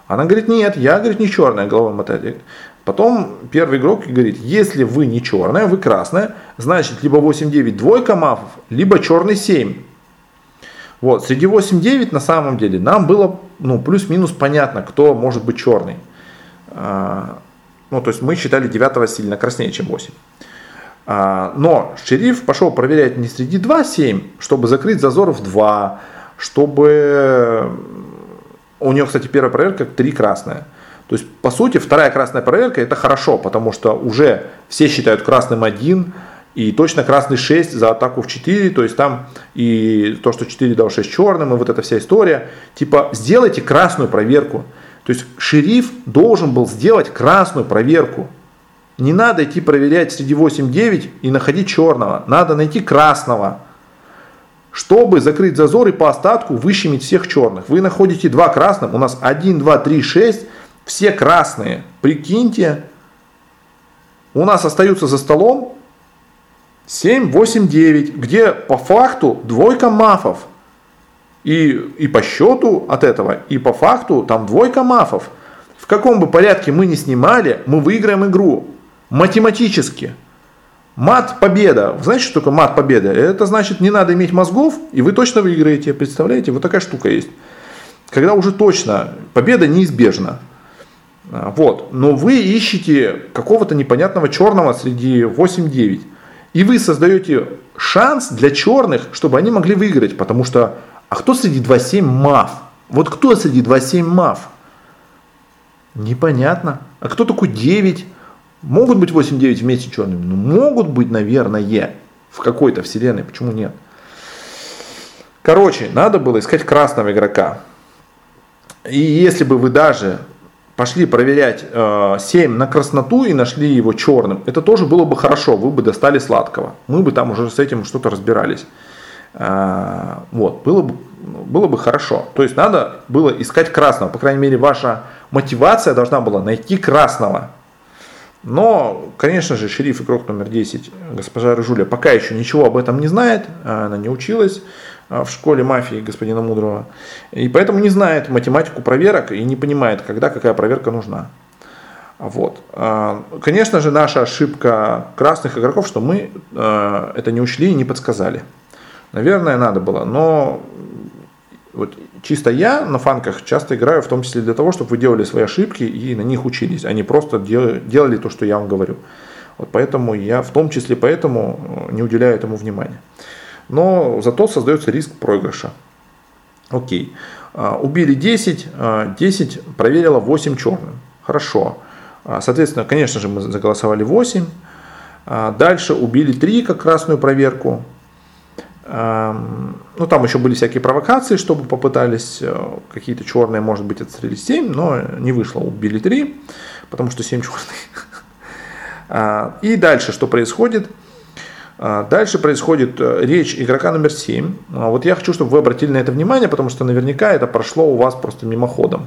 Она говорит, нет, я, говорит, не черная, головой мотает. Потом первый игрок говорит, если вы не черная, вы красная, значит либо 8-9 двойка мафов, либо черный 7. Вот, среди 8-9 на самом деле нам было ну, плюс-минус понятно, кто может быть черный. А, ну, то есть мы считали 9 сильно краснее, чем 8. А, но шериф пошел проверять не среди 2-7, чтобы закрыть зазор в 2, чтобы... У него, кстати, первая проверка 3 красная. То есть, по сути, вторая красная проверка это хорошо, потому что уже все считают красным один, и точно красный 6 за атаку в 4, то есть там и то, что 4 дал 6 черным, и вот эта вся история. Типа, сделайте красную проверку. То есть шериф должен был сделать красную проверку. Не надо идти проверять среди 8-9 и находить черного. Надо найти красного. Чтобы закрыть зазор и по остатку выщемить всех черных. Вы находите два красных. У нас 1, 2, 3, 6 все красные, прикиньте, у нас остаются за столом 7, 8, 9, где по факту двойка мафов. И, и по счету от этого, и по факту там двойка мафов. В каком бы порядке мы ни снимали, мы выиграем игру. Математически. Мат победа. Знаете, что такое мат победа? Это значит, не надо иметь мозгов, и вы точно выиграете. Представляете? Вот такая штука есть. Когда уже точно победа неизбежна. А, вот. Но вы ищете какого-то непонятного черного среди 8-9. И вы создаете шанс для черных, чтобы они могли выиграть. Потому что, а кто среди 2-7 мав? Вот кто среди 2-7 мав? Непонятно. А кто такой 9? Могут быть 8-9 вместе черными? Ну, могут быть, наверное, в какой-то вселенной. Почему нет? Короче, надо было искать красного игрока. И если бы вы даже пошли проверять э, 7 на красноту и нашли его черным, это тоже было бы хорошо, вы бы достали сладкого. Мы бы там уже с этим что-то разбирались. А, вот, было бы, было бы хорошо. То есть надо было искать красного. По крайней мере, ваша мотивация должна была найти красного. Но, конечно же, шериф игрок номер 10, госпожа Рыжуля, пока еще ничего об этом не знает, она не училась а, в школе мафии господина Мудрого, и поэтому не знает математику проверок и не понимает, когда какая проверка нужна. Вот. А, конечно же, наша ошибка красных игроков, что мы а, это не учли и не подсказали. Наверное, надо было, но вот чисто я на фанках часто играю в том числе для того, чтобы вы делали свои ошибки и на них учились, а не просто делали то, что я вам говорю. Вот поэтому я в том числе поэтому не уделяю этому внимания. Но зато создается риск проигрыша. Окей. А, убили 10, 10 проверила 8 черным. Хорошо. А, соответственно, конечно же, мы заголосовали 8. А, дальше убили 3 как красную проверку. Ну, там еще были всякие провокации, чтобы попытались э, какие-то черные, может быть, отстрелить 7, но не вышло, убили 3, потому что 7 *laughs* черных. И дальше что происходит? Дальше происходит э, речь игрока номер 7. Вот я хочу, чтобы вы обратили на это внимание, потому что наверняка это прошло у вас просто мимоходом.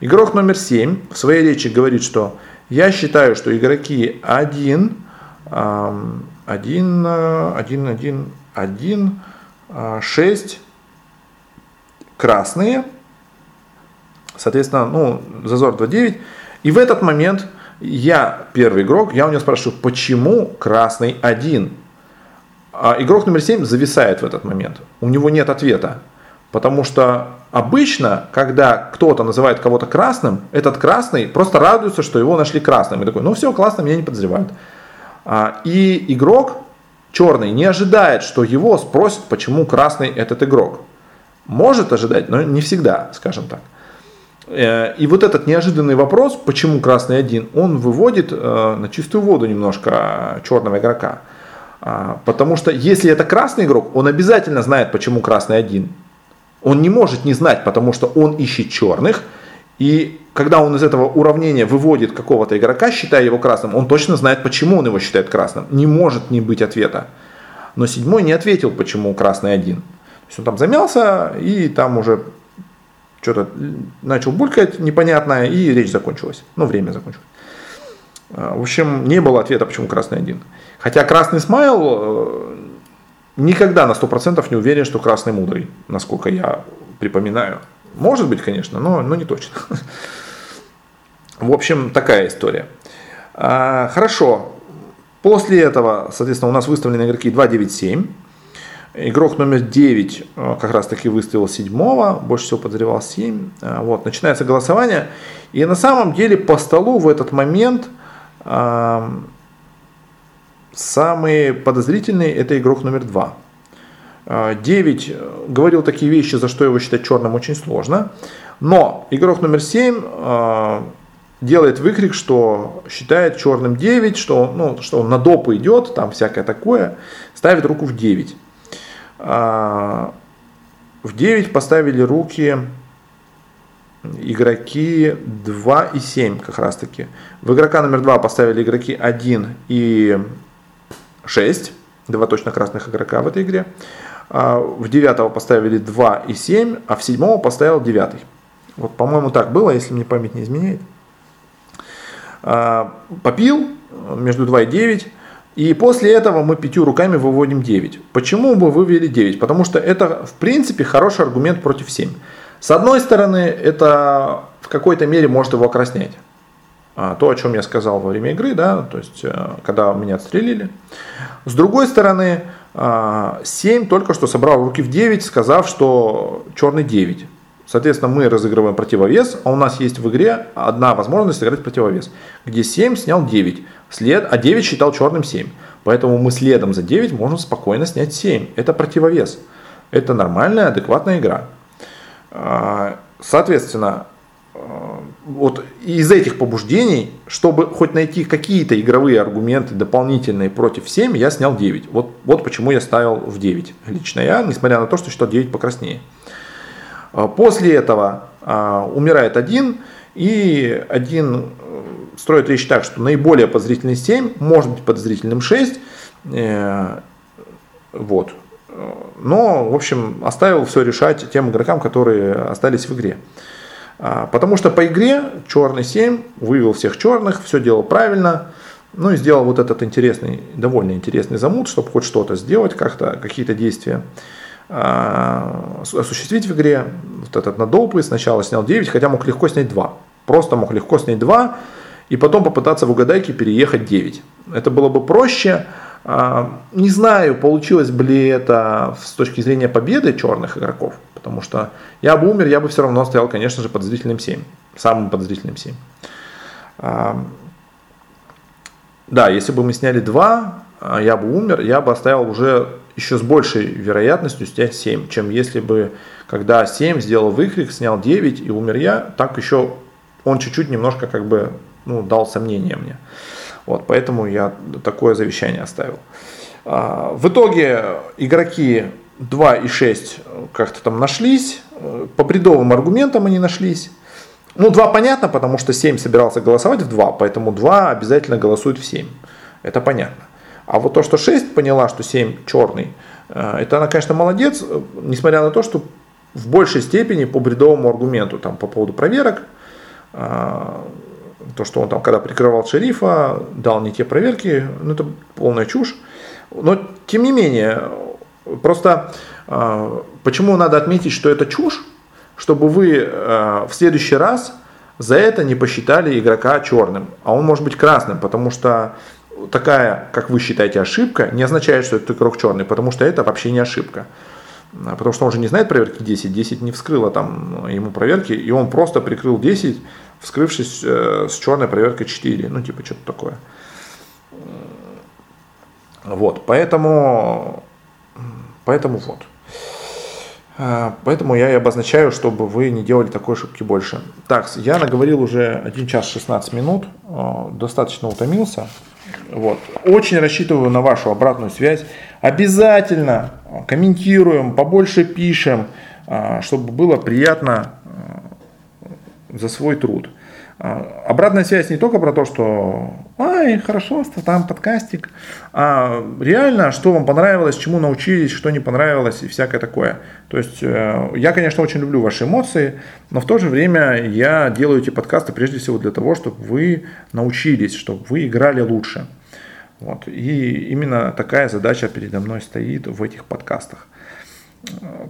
Игрок номер 7 в своей речи говорит, что я считаю, что игроки 1, 1, 1, 1, 1, 6 красные, соответственно, ну, зазор 2-9. И в этот момент я, первый игрок, я у него спрашиваю, почему красный 1? А игрок номер 7 зависает в этот момент. У него нет ответа. Потому что обычно, когда кто-то называет кого-то красным, этот красный просто радуется, что его нашли красным. И такой, ну все, классно, меня не подозревают. А, и игрок черный не ожидает, что его спросят, почему красный этот игрок. Может ожидать, но не всегда, скажем так. Э, и вот этот неожиданный вопрос, почему красный один, он выводит э, на чистую воду немножко черного игрока. А, потому что если это красный игрок, он обязательно знает, почему красный один. Он не может не знать, потому что он ищет черных. И когда он из этого уравнения выводит какого-то игрока, считая его красным, он точно знает, почему он его считает красным. Не может не быть ответа. Но седьмой не ответил, почему красный один. То есть он там замялся и там уже что-то начал булькать непонятное, и речь закончилась. Ну, время закончилось. А, в общем, не было ответа, почему красный один. Хотя красный смайл э, никогда на 100% не уверен, что красный мудрый, насколько я припоминаю. Может быть, конечно, но, но не точно. *laughs* В общем, такая история. А, хорошо. После этого, соответственно, у нас выставлены игроки 2, 9, 7. Игрок номер 9 э, как раз таки выставил седьмого, больше всего подозревал 7. А, вот, начинается голосование. И на самом деле по столу в этот момент Самые подозрительные это игрок номер два. 9 э, говорил такие вещи, за что его считать черным очень сложно. Но игрок номер 7 э, делает выкрик, что считает черным 9, что, ну, что он на доп идет, там всякое такое, ставит руку в 9. В 9 поставили руки игроки 2 и 7 как раз таки. В игрока номер 2 поставили игроки 1 и 6, два точно красных игрока в этой игре. А, в девятого поставили 2 и 7, а в седьмого поставил 9. Вот, по-моему, так было, если мне память не изменяет. А, попил между 2 и 9. И после этого мы пятью руками выводим 9. Почему мы вывели 9? Потому что это, в принципе, хороший аргумент против 7. С одной стороны, это в какой-то мере может его окраснять. А, то, о чем я сказал во время игры, да, то есть, э, когда меня отстрелили. С другой стороны, 7 а, только что собрал руки в 9, сказав, что черный 9. Соответственно, мы разыгрываем противовес, а у нас есть в игре одна возможность сыграть противовес, где 7 снял 9, след, а 9 считал черным 7. Поэтому мы следом за 9 можем спокойно снять 7. Это противовес. Это нормальная, адекватная игра. А, соответственно, вот из этих побуждений, чтобы хоть найти какие-то игровые аргументы дополнительные против 7, я снял 9. Вот, вот почему я ставил в 9. Лично я, несмотря на то, что считал 9 покраснее. А, после этого а, умирает один, и один э, строит речь так, что наиболее подозрительный 7, может быть подозрительным 6. Э, вот. но, в общем, оставил все решать тем игрокам, которые остались в игре. А, потому что по игре черный 7 вывел всех черных, все делал правильно, ну и сделал вот этот интересный, довольно интересный замут, чтобы хоть что-то сделать, как-то, какие-то действия а, осуществить в игре. Вот этот надолпы сначала снял 9, хотя мог легко снять 2. Просто мог легко снять 2 и потом попытаться в угадайке переехать 9. Это было бы проще. А, не знаю, получилось бы ли это с точки зрения победы черных игроков, потому что я бы умер, я бы все равно стоял, конечно же, подозрительным 7, самым подозрительным 7. А, да, если бы мы сняли 2, а, я бы умер, я бы оставил уже еще с большей вероятностью снять 7, чем если бы, когда 7 сделал выкрик, снял 9 и умер я, так еще он чуть-чуть немножко как бы ну, дал сомнение мне. Вот, поэтому я такое завещание оставил. А, в итоге игроки 2 и 6 как-то там нашлись, по бредовым аргументам они нашлись. Ну, 2 понятно, потому что 7 собирался голосовать в 2, поэтому 2 обязательно голосует в 7. Это понятно. А вот то, что 6 поняла, что 7 черный, э, это она, конечно, молодец, несмотря на то, что в большей степени по бредовому аргументу, там, по поводу проверок, э, то, что он там, когда прикрывал шерифа, дал не те проверки, ну это полная чушь. Но, тем не менее, просто э, почему надо отметить, что это чушь, чтобы вы э, в следующий раз за это не посчитали игрока черным, а он может быть красным, потому что такая, как вы считаете, ошибка не означает, что это игрок черный, потому что это вообще не ошибка. А, потому что он же не знает проверки 10, 10 не вскрыло там ему проверки, и он просто прикрыл 10, вскрывшись э, с черной проверкой 4, ну типа что-то такое. Вот, поэтому, поэтому вот. А, поэтому я и обозначаю, чтобы вы не делали такой ошибки больше. Так, я наговорил уже 1 час 16 минут, а, достаточно утомился. Вот. Очень рассчитываю на вашу обратную связь. Обязательно комментируем, побольше пишем, а, чтобы было приятно за свой труд. А, обратная связь не только про то, что ай, хорошо, там подкастик, а реально, что вам понравилось, чему научились, что не понравилось и всякое такое. То есть э, я, конечно, очень люблю ваши эмоции, но в то же время я делаю эти подкасты прежде всего для того, чтобы вы научились, чтобы вы играли лучше. Вот. И именно такая задача передо мной стоит в этих подкастах.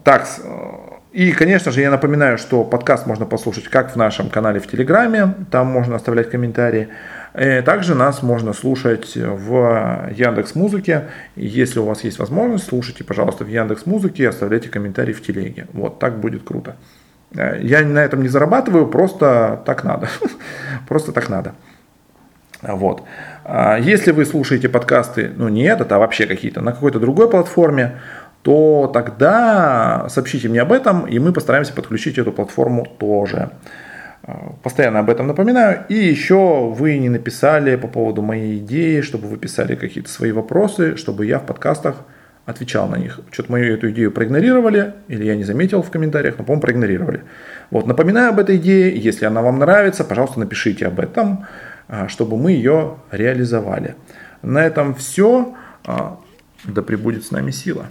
Так, и, конечно же, я напоминаю, что подкаст можно послушать как в нашем канале в Телеграме, там можно оставлять комментарии. Э, также нас можно слушать в Яндекс Музыке. Если у вас есть возможность, слушайте, пожалуйста, в Яндекс Музыке оставляйте комментарии в Телеге. Вот, так будет круто. Э, я на этом не зарабатываю, просто так надо. *laughs* Просто так надо. Вот. А если вы слушаете подкасты, ну не этот, а вообще какие-то, на какой-то другой платформе, то тогда сообщите мне об этом, и мы постараемся подключить эту платформу тоже. А, постоянно об этом напоминаю. И еще вы не написали по поводу моей идеи, чтобы вы писали какие-то свои вопросы, чтобы я в подкастах отвечал на них. Что-то мою эту идею проигнорировали, или я не заметил в комментариях, но, по-моему, проигнорировали. Вот, напоминаю об этой идее. Если она вам нравится, пожалуйста, напишите об этом, а, чтобы мы ее реализовали. На этом все. А, да пребудет с нами сила.